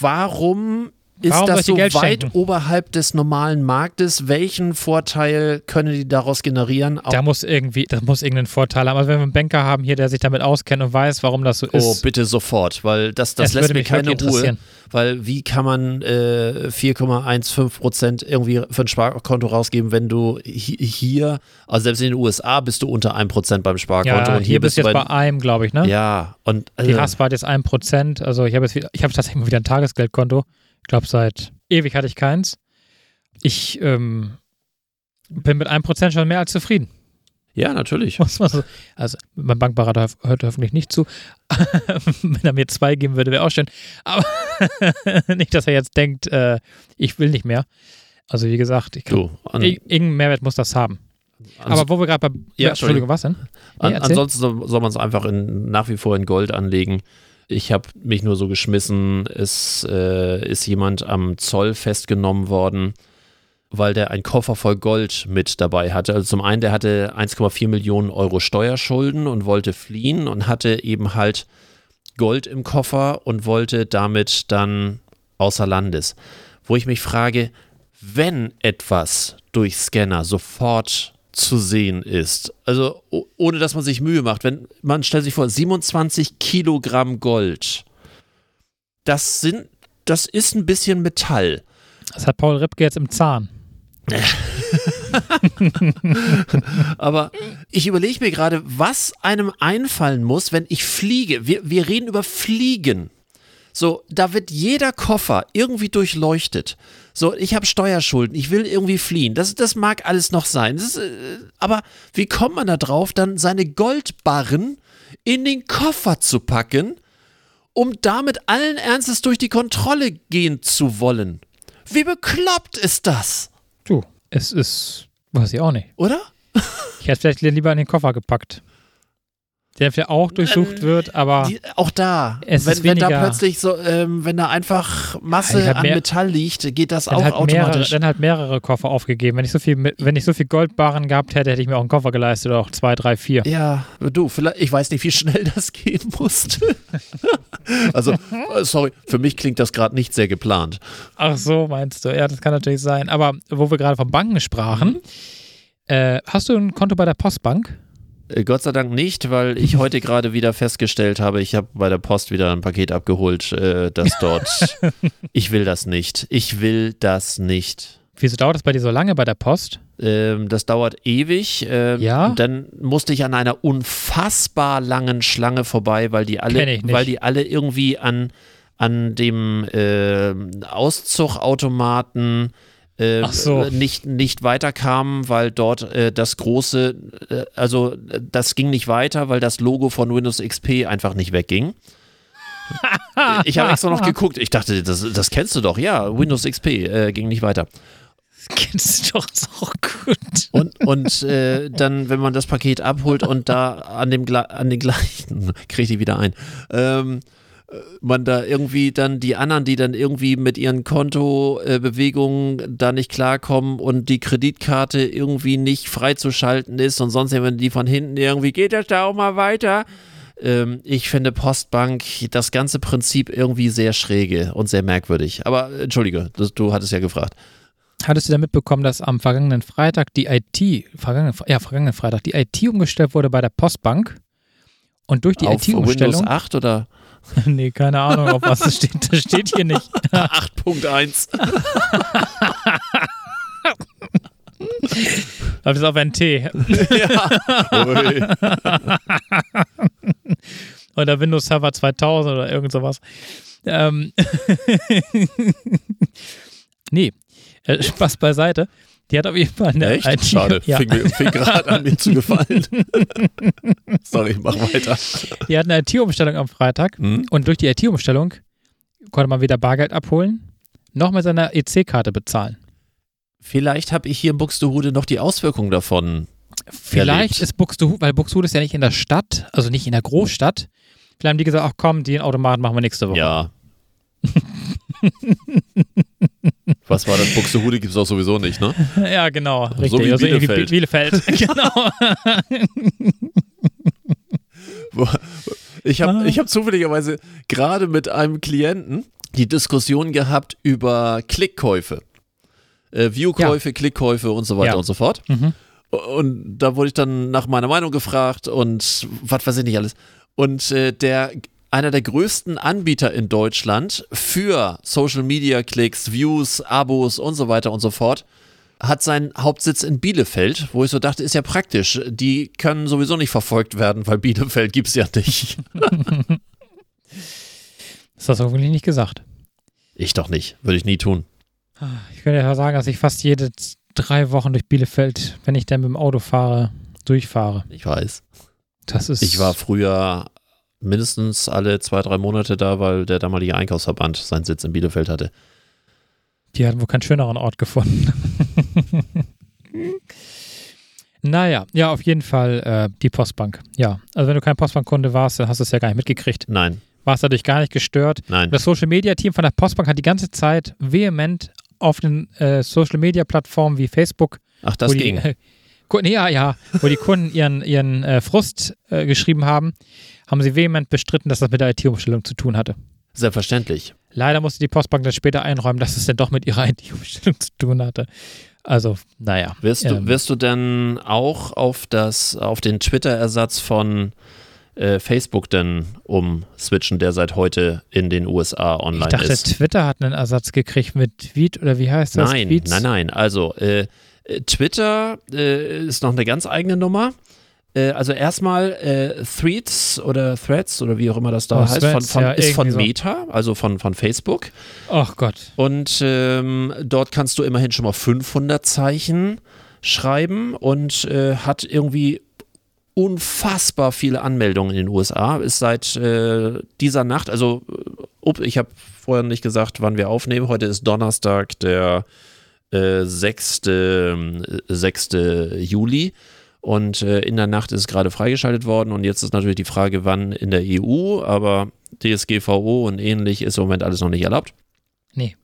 warum ist Warum das so Geld weit schenken? oberhalb des normalen Marktes? Welchen Vorteil können die daraus generieren? Auch, Da muss irgendwie, das muss irgendeinen Vorteil haben. Also wenn wir einen Banker haben hier, der sich damit auskennt und weiß, warum das so oh, ist. bitte sofort, weil das, das Es lässt mir mich keine Ruhe. Weil wie kann man äh, 4,15 Prozent irgendwie für ein Sparkonto rausgeben, wenn du hi- hier, also selbst in den USA bist du unter 1 Prozent beim Sparkonto Ja, und hier bist du jetzt bei einem, glaube ich, ne? Ja, und Die äh, Raspart ist 1%. Also ich habe jetzt ich habe tatsächlich mal wieder ein Tagesgeldkonto. Ich glaube, seit ewig hatte ich keins. Ich ähm, bin mit 1% schon mehr als zufrieden. ja, natürlich. So. Also mein Bankberater hör- hört hoffentlich nicht zu. Wenn er mir zwei geben würde, wäre auch schön. Aber nicht, dass er jetzt denkt, äh, ich will nicht mehr. Also wie gesagt, ich Du, an, Ir- Irgendeinen Mehrwert muss das haben. an, Aber wo wir gerade bei. Ja, Entschuldigung, was denn? an, Nee, erzähl. ansonsten soll, soll man es einfach in, nach wie vor in Gold anlegen. Ich habe mich nur so geschmissen, es äh, ist jemand am Zoll festgenommen worden, weil der einen Koffer voll Gold mit dabei hatte. Also zum einen, der hatte 1,4 Millionen Euro Steuerschulden und wollte fliehen und hatte eben halt Gold im Koffer und wollte damit dann außer Landes. Wo ich mich frage, wenn etwas durch Scanner sofort zu sehen ist, also ohne dass man sich Mühe macht, wenn man stellt sich vor, 27 Kilogramm Gold, das sind, das ist ein bisschen Metall. Das hat Paul Ripke jetzt im Zahn. Aber ich überlege mir gerade, was einem einfallen muss, wenn ich fliege. Wir, wir reden über Fliegen. So, da wird jeder Koffer irgendwie durchleuchtet. So, ich habe Steuerschulden, ich will irgendwie fliehen. Das, das mag alles noch sein. Ist, äh, aber wie kommt man da drauf, dann seine Goldbarren in den Koffer zu packen, um damit allen Ernstes durch die Kontrolle gehen zu wollen? Wie bekloppt ist das, Du, es ist. Weiß ich auch nicht. oder? Ich hätte vielleicht lieber in den Koffer gepackt. Der vielleicht auch durchsucht Ähm, wird, aber. Die, auch da, Es wenn, ist wenn da plötzlich so, ähm, wenn da einfach Masse Ja, an mehr- Metall liegt, geht das dann auch halt, mehrere, automatisch. dann halt mehrere Koffer aufgegeben. Wenn ich so viel, wenn ich so viel Goldbarren gehabt hätte, hätte ich mir auch einen Koffer geleistet oder auch zwei, drei, vier. ja, du, vielleicht, ich weiß nicht, wie schnell das gehen musste. also, sorry, für mich klingt das gerade nicht sehr geplant. Ach so, meinst du? Ja, das kann natürlich sein. Aber wo wir gerade von Banken sprachen, Mhm. äh, hast du ein Konto bei der Postbank? Äh, Gott sei Dank nicht, weil ich heute gerade wieder festgestellt habe, ich habe bei der Post wieder ein Paket abgeholt, äh, das dort. ich will das nicht. Ich will das nicht. Wieso dauert das bei dir so lange bei der Post? Ähm, das dauert ewig. Ähm, Ja? Dann musste ich an einer unfassbar langen Schlange vorbei, weil die alle, weil die alle irgendwie an, an dem äh, Auszugautomaten äh, Ach so. nicht, nicht weiterkamen, weil dort äh, das große, äh, also äh, das ging nicht weiter, weil das Logo von Windows XP einfach nicht wegging. ich habe extra noch geguckt. Ich dachte, das, das kennst du doch. Ja, Windows XP äh, ging nicht weiter. Kennst du doch auch gut. Und, und äh, dann, wenn man das Paket abholt und da an dem an den gleichen, kriege ich die wieder ein, ähm, äh, man da irgendwie dann die anderen, die dann irgendwie mit ihren Kontobewegungen da nicht klarkommen und die Kreditkarte irgendwie nicht freizuschalten ist und sonst wenn die von hinten irgendwie, geht das da auch mal weiter? Ähm, ich finde Postbank das ganze Prinzip irgendwie sehr schräge und sehr merkwürdig. Aber äh, entschuldige, das, du hattest ja gefragt. Hattest du da mitbekommen, dass am vergangenen Freitag die IT, vergangenen, ja, vergangenen Freitag, die IT umgestellt wurde bei der Postbank? Und durch die Auf Windows IT-Umstellung. 8 oder nee, keine Ahnung, auf was es steht. Das steht hier nicht. 8.1? Aber das ist auf NT. ja. Ui. Oder Windows Server 2000 oder irgend sowas. Ähm nee, äh, Spaß beiseite. Die hat auf jeden Fall eine Echt? IT. Schade. Ja, Fing, fing gerade an mir zu gefallen. Sorry, mach weiter. die hat eine IT-Umstellung am Freitag. Hm? Und durch die IT-Umstellung konnte man wieder Bargeld abholen, noch mit seiner EC-Karte bezahlen. Vielleicht habe ich hier in Buxtehude noch die Auswirkungen davon. Vielleicht Erlebt. ist Buxtehude, weil Buxtehude ist ja nicht in der Stadt, also nicht in der Großstadt. Vielleicht haben die gesagt, ach komm, den Automaten machen wir nächste Woche. Ja. Was war das? Buxtehude gibt es auch sowieso nicht, ne? Ja, genau. Richtig. So wie also Bielefeld. Bielefeld. genau. Ich Ah. habe ich hab zufälligerweise gerade mit einem Klienten die Diskussion gehabt über Klickkäufe. Äh, Viewkäufe, Klickkäufe und so weiter Ja. und so fort. Mhm. Und da wurde ich dann nach meiner Meinung gefragt und was weiß ich nicht alles. Und äh, der einer der größten Anbieter in Deutschland für Social Media Klicks, Views, Abos und so weiter und so fort hat seinen Hauptsitz in Bielefeld, wo ich so dachte, ist ja praktisch. Die können sowieso nicht verfolgt werden, weil Bielefeld gibt es ja nicht. Das hast du irgendwie nicht gesagt. Ich doch nicht, würde ich nie tun. Ich könnte ja sagen, dass ich fast jede drei Wochen durch Bielefeld, wenn ich dann mit dem Auto fahre, durchfahre. Ich weiß. Das ist. Ich war früher mindestens alle zwei, drei Monate da, weil der damalige Einkaufsverband seinen Sitz in Bielefeld hatte. Die hatten wohl keinen schöneren Ort gefunden. naja, ja, auf jeden Fall äh, die Postbank. Ja, also wenn du kein Postbankkunde warst, dann hast du es ja gar nicht mitgekriegt. Nein, Warst dadurch gar nicht gestört. nein. Das Social Media Team von der Postbank hat die ganze Zeit vehement auf den äh, Social Media Plattformen wie Facebook, Ach, das wo die, ging. äh, Kunden, ja, ja, wo die Kunden ihren, ihren äh, Frust äh, geschrieben haben, haben sie vehement bestritten, dass das mit der IT-Umstellung zu tun hatte. Selbstverständlich. Leider musste die Postbank dann später einräumen, dass es dann doch mit ihrer IT-Umstellung zu tun hatte. Also, naja. Wirst du, Ähm. wirst du denn auch auf das, auf den Twitter-Ersatz von äh, Facebook denn umswitchen, der seit heute in den USA Ich online dachte, ist? Twitter hat einen Ersatz gekriegt mit Tweet oder wie heißt das? Nein, Tweets? nein, nein. Also äh, äh, Twitter äh, ist noch eine ganz eigene Nummer. Äh, also erstmal äh, Threads oder Threads oder wie auch immer das da Oh, heißt, von, Threads, von, ja, ist von irgendwie so. Meta, also von, von Facebook. Ach Gott. Und ähm, dort kannst du immerhin schon mal 500 Zeichen schreiben und äh, hat irgendwie unfassbar viele Anmeldungen in den USA. Ist seit äh, dieser Nacht, also äh, ich habe vorher nicht gesagt, wann wir aufnehmen. Heute ist Donnerstag, der äh, 6. ähm, 6. Juli. Und äh, in der Nacht ist es gerade freigeschaltet worden. Und jetzt ist natürlich die Frage, wann in der EU. Aber DSGVO und ähnlich ist im Moment alles noch nicht erlaubt. Nee.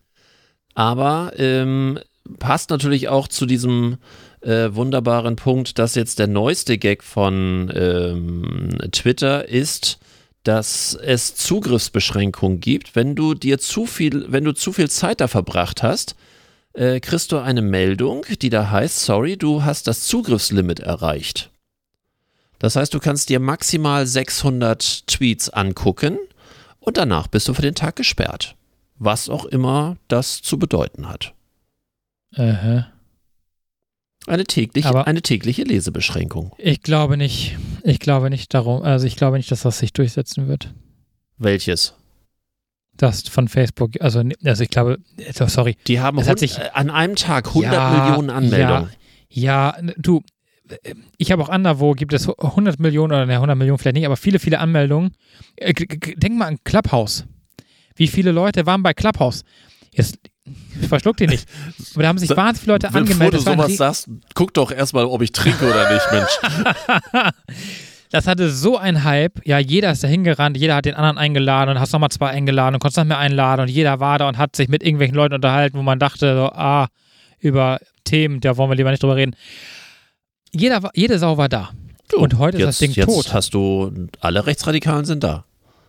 Aber ähm, passt natürlich auch zu diesem äh, wunderbaren Punkt, dass jetzt der neueste Gag von ähm, Twitter ist, dass es Zugriffsbeschränkungen gibt. Wenn du dir zu viel, wenn du zu viel Zeit da verbracht hast, äh, kriegst du eine Meldung, die da heißt, sorry, du hast das Zugriffslimit erreicht. Das heißt, du kannst dir maximal 600 Tweets angucken und danach bist du für den Tag gesperrt. Was auch immer das zu bedeuten hat. Äh, Eine tägliche, Aber- eine tägliche Lesebeschränkung. ich glaube nicht. Ich glaube nicht darum. Also ich glaube nicht, dass das sich durchsetzen wird. Welches? Das von Facebook. Also, also ich glaube, sorry. Die haben hat sich- an einem Tag 100 Ja, Millionen Anmeldungen. Ja, n- du, ich habe auch anderwo, gibt es 100 Millionen oder ne, 100 Millionen vielleicht nicht, aber viele, viele Anmeldungen. Äh, Denk mal an Clubhouse. Wie viele Leute waren bei Clubhouse? Jetzt verschluck die nicht. Aber da haben sich wahnsinnig viele Leute Bevor angemeldet. du war ein sowas sagst, guck doch erstmal, ob ich trinke oder nicht, Mensch. Das hatte so ein Hype. Ja, jeder ist da hingerannt, jeder hat den anderen eingeladen und hast nochmal zwei eingeladen und konntest noch mehr einladen und jeder war da und hat sich mit irgendwelchen Leuten unterhalten, wo man dachte, so, ah, über Themen, da wollen wir lieber nicht drüber reden. Jeder, war- jede Sau war da. Du, Und heute ist jetzt, das Ding jetzt tot. hast du, alle Rechtsradikalen sind da.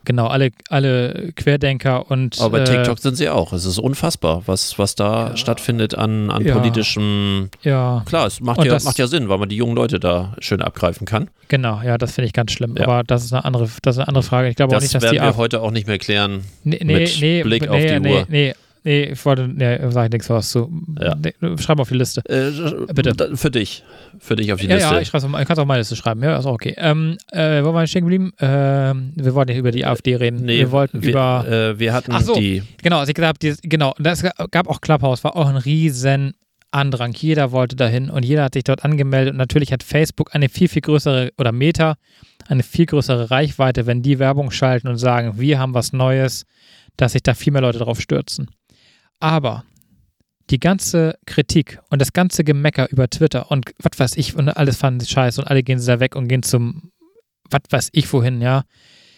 Genau, alle, alle Querdenker und. Aber bei äh, TikTok sind sie auch. Es ist unfassbar, was, was da Ja. stattfindet an, an Ja. politischem. Ja, Klar, es macht Und ja, das- macht ja Sinn, weil man die jungen Leute da schön abgreifen kann. genau, ja, das finde ich ganz schlimm. Ja. Aber das ist eine andere, das ist eine andere Frage. Ich glaube auch Das nicht, dass werden die wir AfD. heute auch nicht mehr klären. Nee, nee, mit nee, Blick nee, auf die nee, Uhr. Nee, nee, ich wollte, nee, sag ich nichts was zu. Ja. Nee, schreib auf die Liste. Äh, Bitte. Für dich. Für dich auf die Ja, Liste. ja, ich, schreib's auf- ich kann es auf meine Liste schreiben. Ja, ist auch okay. Ähm, äh, wo waren wir stehen geblieben? Ähm, wir wollten nicht über die AfD reden. nee, wir wollten wir, über. Äh, wir hatten Ach so. die. Genau, also ich gesagt dieses- genau, das gab auch Clubhouse, war auch ein riesen Andrang. Jeder wollte dahin und jeder hat sich dort angemeldet. Und natürlich hat Facebook eine viel, viel größere, oder Meta, eine viel größere Reichweite, wenn die Werbung schalten und sagen, wir haben was Neues, dass sich da viel mehr Leute drauf stürzen. Aber die ganze Kritik und das ganze Gemecker über Twitter und was weiß ich, und alles fanden sie scheiße und alle gehen sie da weg und gehen zum, was weiß ich wohin, ja.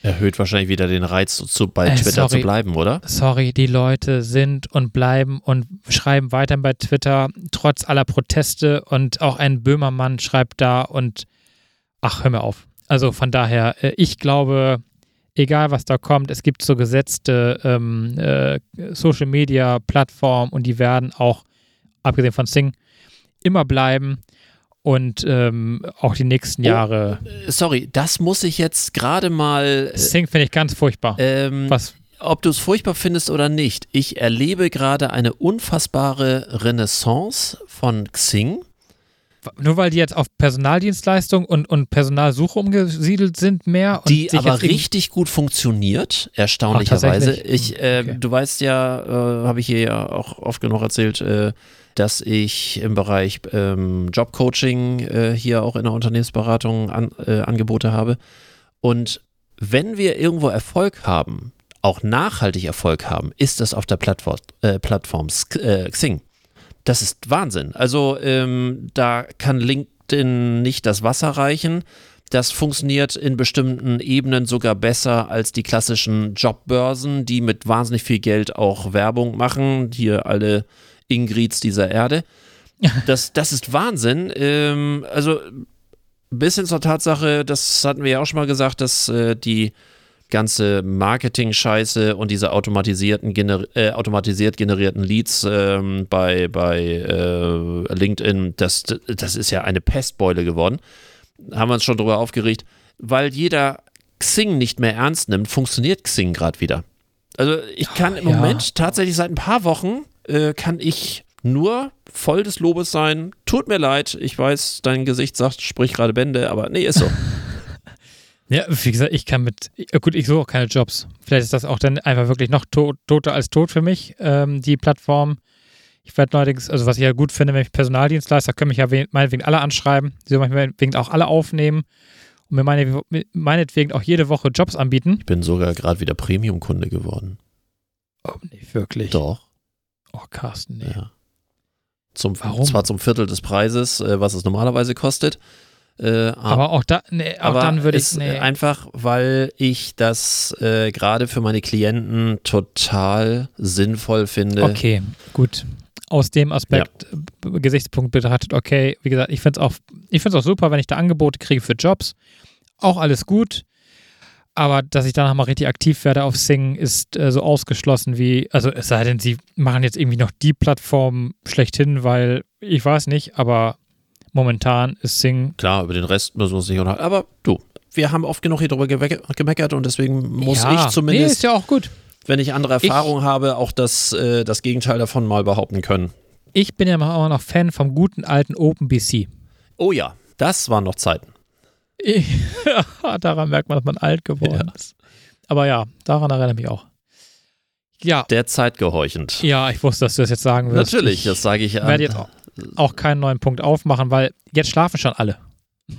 Erhöht wahrscheinlich wieder den Reiz, zu, bei Äh, Twitter sorry. zu bleiben, oder? sorry, die Leute sind und bleiben und schreiben weiter bei Twitter, trotz aller Proteste und auch ein Böhmermann schreibt da und ach, hör mir auf. Also von daher, äh, ich glaube, egal was da kommt, es gibt so gesetzte ähm, äh, Social Media Plattformen und die werden auch, abgesehen von Sing, immer bleiben und ähm, auch die nächsten Oh. Jahre. Äh, Sorry, das muss ich jetzt gerade mal. Äh, Sing finde ich ganz furchtbar. ähm, was? ob du es furchtbar findest oder nicht, ich erlebe gerade eine unfassbare Renaissance von Xing. Nur weil die jetzt auf Personaldienstleistung und, und Personalsuche umgesiedelt sind mehr und die aber richtig gut funktioniert, erstaunlicherweise. ich, äh, Okay. Du weißt ja, äh, habe ich hier ja auch oft genug erzählt, äh, dass ich im Bereich ähm, Jobcoaching äh, hier auch in der Unternehmensberatung an, äh, Angebote habe. Und wenn wir irgendwo Erfolg haben, auch nachhaltig Erfolg haben, ist das auf der Plattform, äh, Plattform äh, Xing. Das ist Wahnsinn. Also ähm, da kann LinkedIn nicht das Wasser reichen. Das funktioniert in bestimmten Ebenen sogar besser als die klassischen Jobbörsen, die mit wahnsinnig viel Geld auch Werbung machen. Hier alle Ingrids dieser Erde. Das, das ist Wahnsinn. Ähm, also bis hin zur Tatsache, das hatten wir ja auch schon mal gesagt, dass äh, die ganze Marketing-Scheiße und diese automatisierten gener äh, automatisiert generierten Leads ähm, bei, bei äh, LinkedIn, das, das ist ja eine Pestbeule geworden. Haben wir uns schon drüber aufgeregt, weil jeder Xing nicht mehr ernst nimmt, funktioniert Xing gerade wieder. Also ich kann im Ja. Moment tatsächlich seit ein paar Wochen äh, kann ich nur voll des Lobes sein. Tut mir leid, ich weiß, dein Gesicht sagt, sprich gerade Bände, aber nee, ist so. Ja, wie gesagt, ich kann mit, gut, ich suche auch keine Jobs. Vielleicht ist das auch dann einfach wirklich noch to toter als tot für mich, ähm, die Plattform. Ich werde neuerdings, also was ich ja gut finde, wenn ich Personaldienstleister, können mich ja we- meinetwegen alle anschreiben, sie sollen meinetwegen auch alle aufnehmen und mir meine, meinetwegen auch jede Woche Jobs anbieten. Ich bin sogar gerade wieder Premium-Kunde geworden. Oh, nee, wirklich. Doch. Oh, Carsten, nee. Ja. Zum, Warum? Zwar zum Viertel des Preises, äh, was es normalerweise kostet. Äh, Aber auch, da, nee, auch aber dann würde ich, nee. einfach, weil ich das äh, gerade für meine Klienten total sinnvoll finde. Okay, gut. Aus dem Aspekt, äh, Gesichtspunkt betrachtet, okay, wie gesagt, ich finde es auch, ich find's auch super, wenn ich da Angebote kriege für Jobs. Auch alles gut. Aber dass ich danach mal richtig aktiv werde auf Sing, ist äh, so ausgeschlossen wie, also es sei denn, sie machen jetzt irgendwie noch die Plattform schlechthin, weil ich weiß nicht, aber Momentan ist Sing. Klar, über den Rest müssen wir uns nicht unterhalten. Aber du, wir haben oft genug hier drüber gemeckert und deswegen muss ja, ich Nee, zumindest, ist ja auch gut. wenn ich andere Erfahrungen habe, auch das, äh, das Gegenteil davon mal behaupten können. Ich bin ja immer noch Fan vom guten alten OpenBC. Oh ja, das waren noch Zeiten. daran merkt man, dass man alt geworden ist. Aber ja, daran erinnere ich mich auch. Ja, Der Zeit gehorchend. ja, ich wusste, dass du das jetzt sagen wirst. Natürlich, ich das sage ich werde jetzt auch, keinen neuen Punkt aufmachen, weil jetzt schlafen schon alle.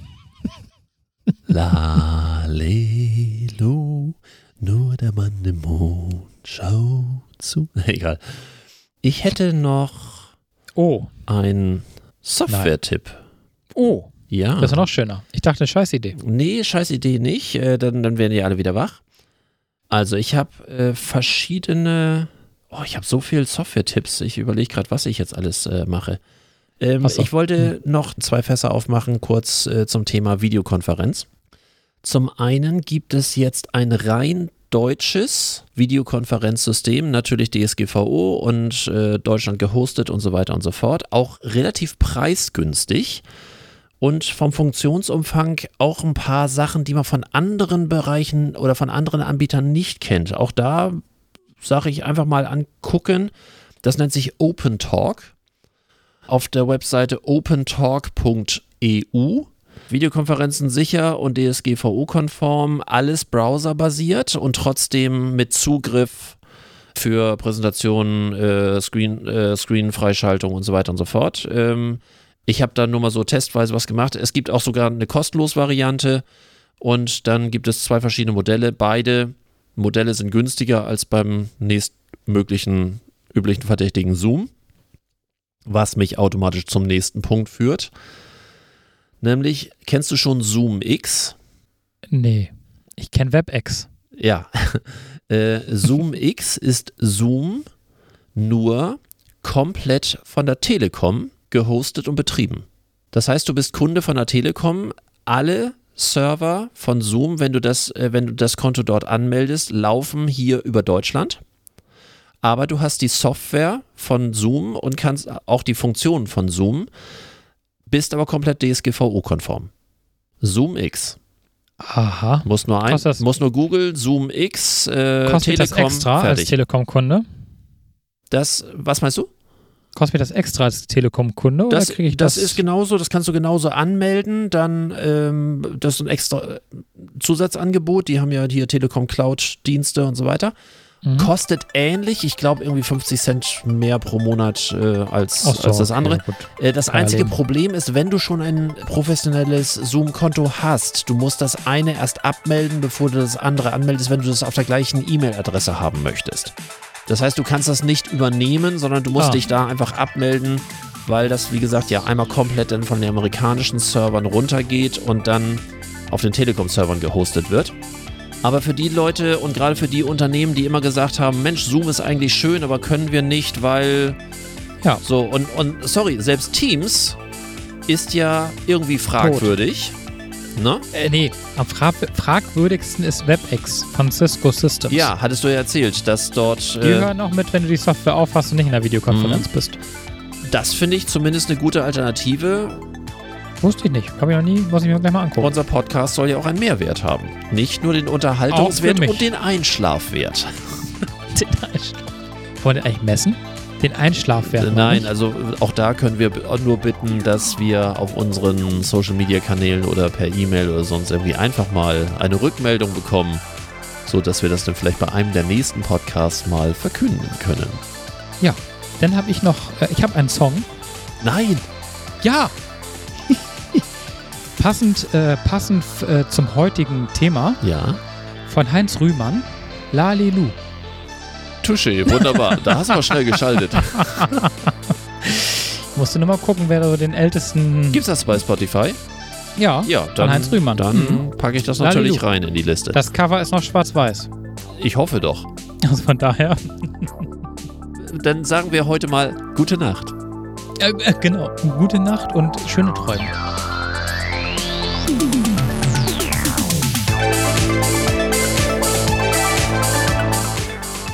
La, le, lu, nur der Mann im Mond, schau zu. Egal. Ich hätte noch Oh, einen Software-Tipp. oh, Ja. das ist noch schöner. Ich dachte, scheiß Idee. Nee, scheiß Idee nicht. Äh, dann, dann werden die alle wieder wach. Also ich habe äh, verschiedene. Oh, ich habe so viel Software-Tipps. Ich überlege gerade, was ich jetzt alles äh, mache. Ähm, so. Ich wollte noch zwei Fässer aufmachen, kurz äh, zum Thema Videokonferenz. Zum einen gibt es jetzt ein rein deutsches Videokonferenzsystem, natürlich DSGVO und äh, Deutschland gehostet und so weiter und so fort. Auch relativ preisgünstig und vom Funktionsumfang auch ein paar Sachen, die man von anderen Bereichen oder von anderen Anbietern nicht kennt. Auch da sage ich einfach mal angucken. Das nennt sich OpenTalk. Auf der Webseite opentalk.eu. Videokonferenzen sicher und DSGVO-konform, alles browserbasiert und trotzdem mit Zugriff für Präsentationen, äh, Screen, äh, Screen-Freischaltung und so weiter und so fort. Ähm, ich habe da nur mal so testweise was gemacht. Es gibt auch sogar eine kostenlos Variante und dann gibt es zwei verschiedene Modelle. Beide Modelle sind günstiger als beim nächstmöglichen üblichen Verdächtigen Zoom, was mich automatisch zum nächsten Punkt führt. Nämlich, kennst du schon Zoom X? Nee, ich kenne WebEx. Ja. äh, Zoom X ist Zoom nur komplett von der Telekom gehostet und betrieben. Das heißt, du bist Kunde von der Telekom. Alle Server von Zoom, wenn du das, äh, wenn du das Konto dort anmeldest, laufen hier über Deutschland. Aber du hast die Software von Zoom und kannst auch die Funktionen von Zoom, bist aber komplett DSGVO-konform. Zoom X. Aha. Muss nur ein, das- muss nur Google, Zoom X, äh, Kostet mich das Telekom, extra als fertig. Telekom-Kunde? das, was meinst du? Kostet mir das extra als Telekom-Kunde oder Das, kriege ich das das? ist genauso, das kannst du genauso anmelden, dann ähm, das ist ein extra Zusatzangebot, die haben ja hier Telekom Cloud Dienste und so weiter. Mhm. Kostet ähnlich, ich glaube irgendwie 50 Cent mehr pro Monat äh, als, so, als das okay, andere. gut. Äh, das einzige leben. Problem ist, wenn du schon ein professionelles Zoom-Konto hast, du musst das eine erst abmelden, bevor du das andere anmeldest, wenn du das auf der gleichen E-Mail-Adresse haben möchtest. Das heißt, du kannst das nicht übernehmen, sondern du musst Ah. dich da einfach abmelden, weil das, wie gesagt, ja einmal komplett dann von den amerikanischen Servern runtergeht und dann auf den Telekom-Servern gehostet wird. Aber für die Leute und gerade für die Unternehmen, die immer gesagt haben, Mensch, Zoom ist eigentlich schön, aber können wir nicht, weil Ja. so und, und sorry, selbst Teams ist ja irgendwie fragwürdig. Ne? Äh, nee, am fra fragwürdigsten ist WebEx von Cisco Systems. Ja, hattest du ja erzählt, dass dort Die äh, hören auch mit, wenn du die Software aufhast und nicht in der Videokonferenz Mhm. bist. das finde ich zumindest eine gute Alternative. Wusste ich nicht. Habe ich noch nie, muss ich mir gleich mal angucken. Unser Podcast soll ja auch einen Mehrwert haben. Nicht nur den Unterhaltungswert und den Einschlafwert. Den Einschlaf- Wollen wir eigentlich messen? Den Einschlafwert. Nein, also auch da können wir nur bitten, dass wir auf unseren Social Media Kanälen oder per E-Mail oder sonst irgendwie einfach mal eine Rückmeldung bekommen, so dass wir das dann vielleicht bei einem der nächsten Podcasts mal verkünden können. Dann habe ich noch, äh, ich habe einen Song. Nein! Ja! Passend äh, passend äh, zum heutigen Thema Ja. von Heinz Rühmann. Lalilu. Touché, wunderbar. da hast du mal schnell geschaltet. Musst du nur mal gucken, wer den ältesten. Gibt's das bei Spotify? ja, Ja, dann, Heinz Rühmann. dann Mhm. packe ich das Lalilu. natürlich rein in die Liste. das Cover ist noch schwarz-weiß. ich hoffe doch. Also von daher. Dann sagen wir heute mal gute Nacht. Äh, äh, genau. Gute Nacht und schöne Träume.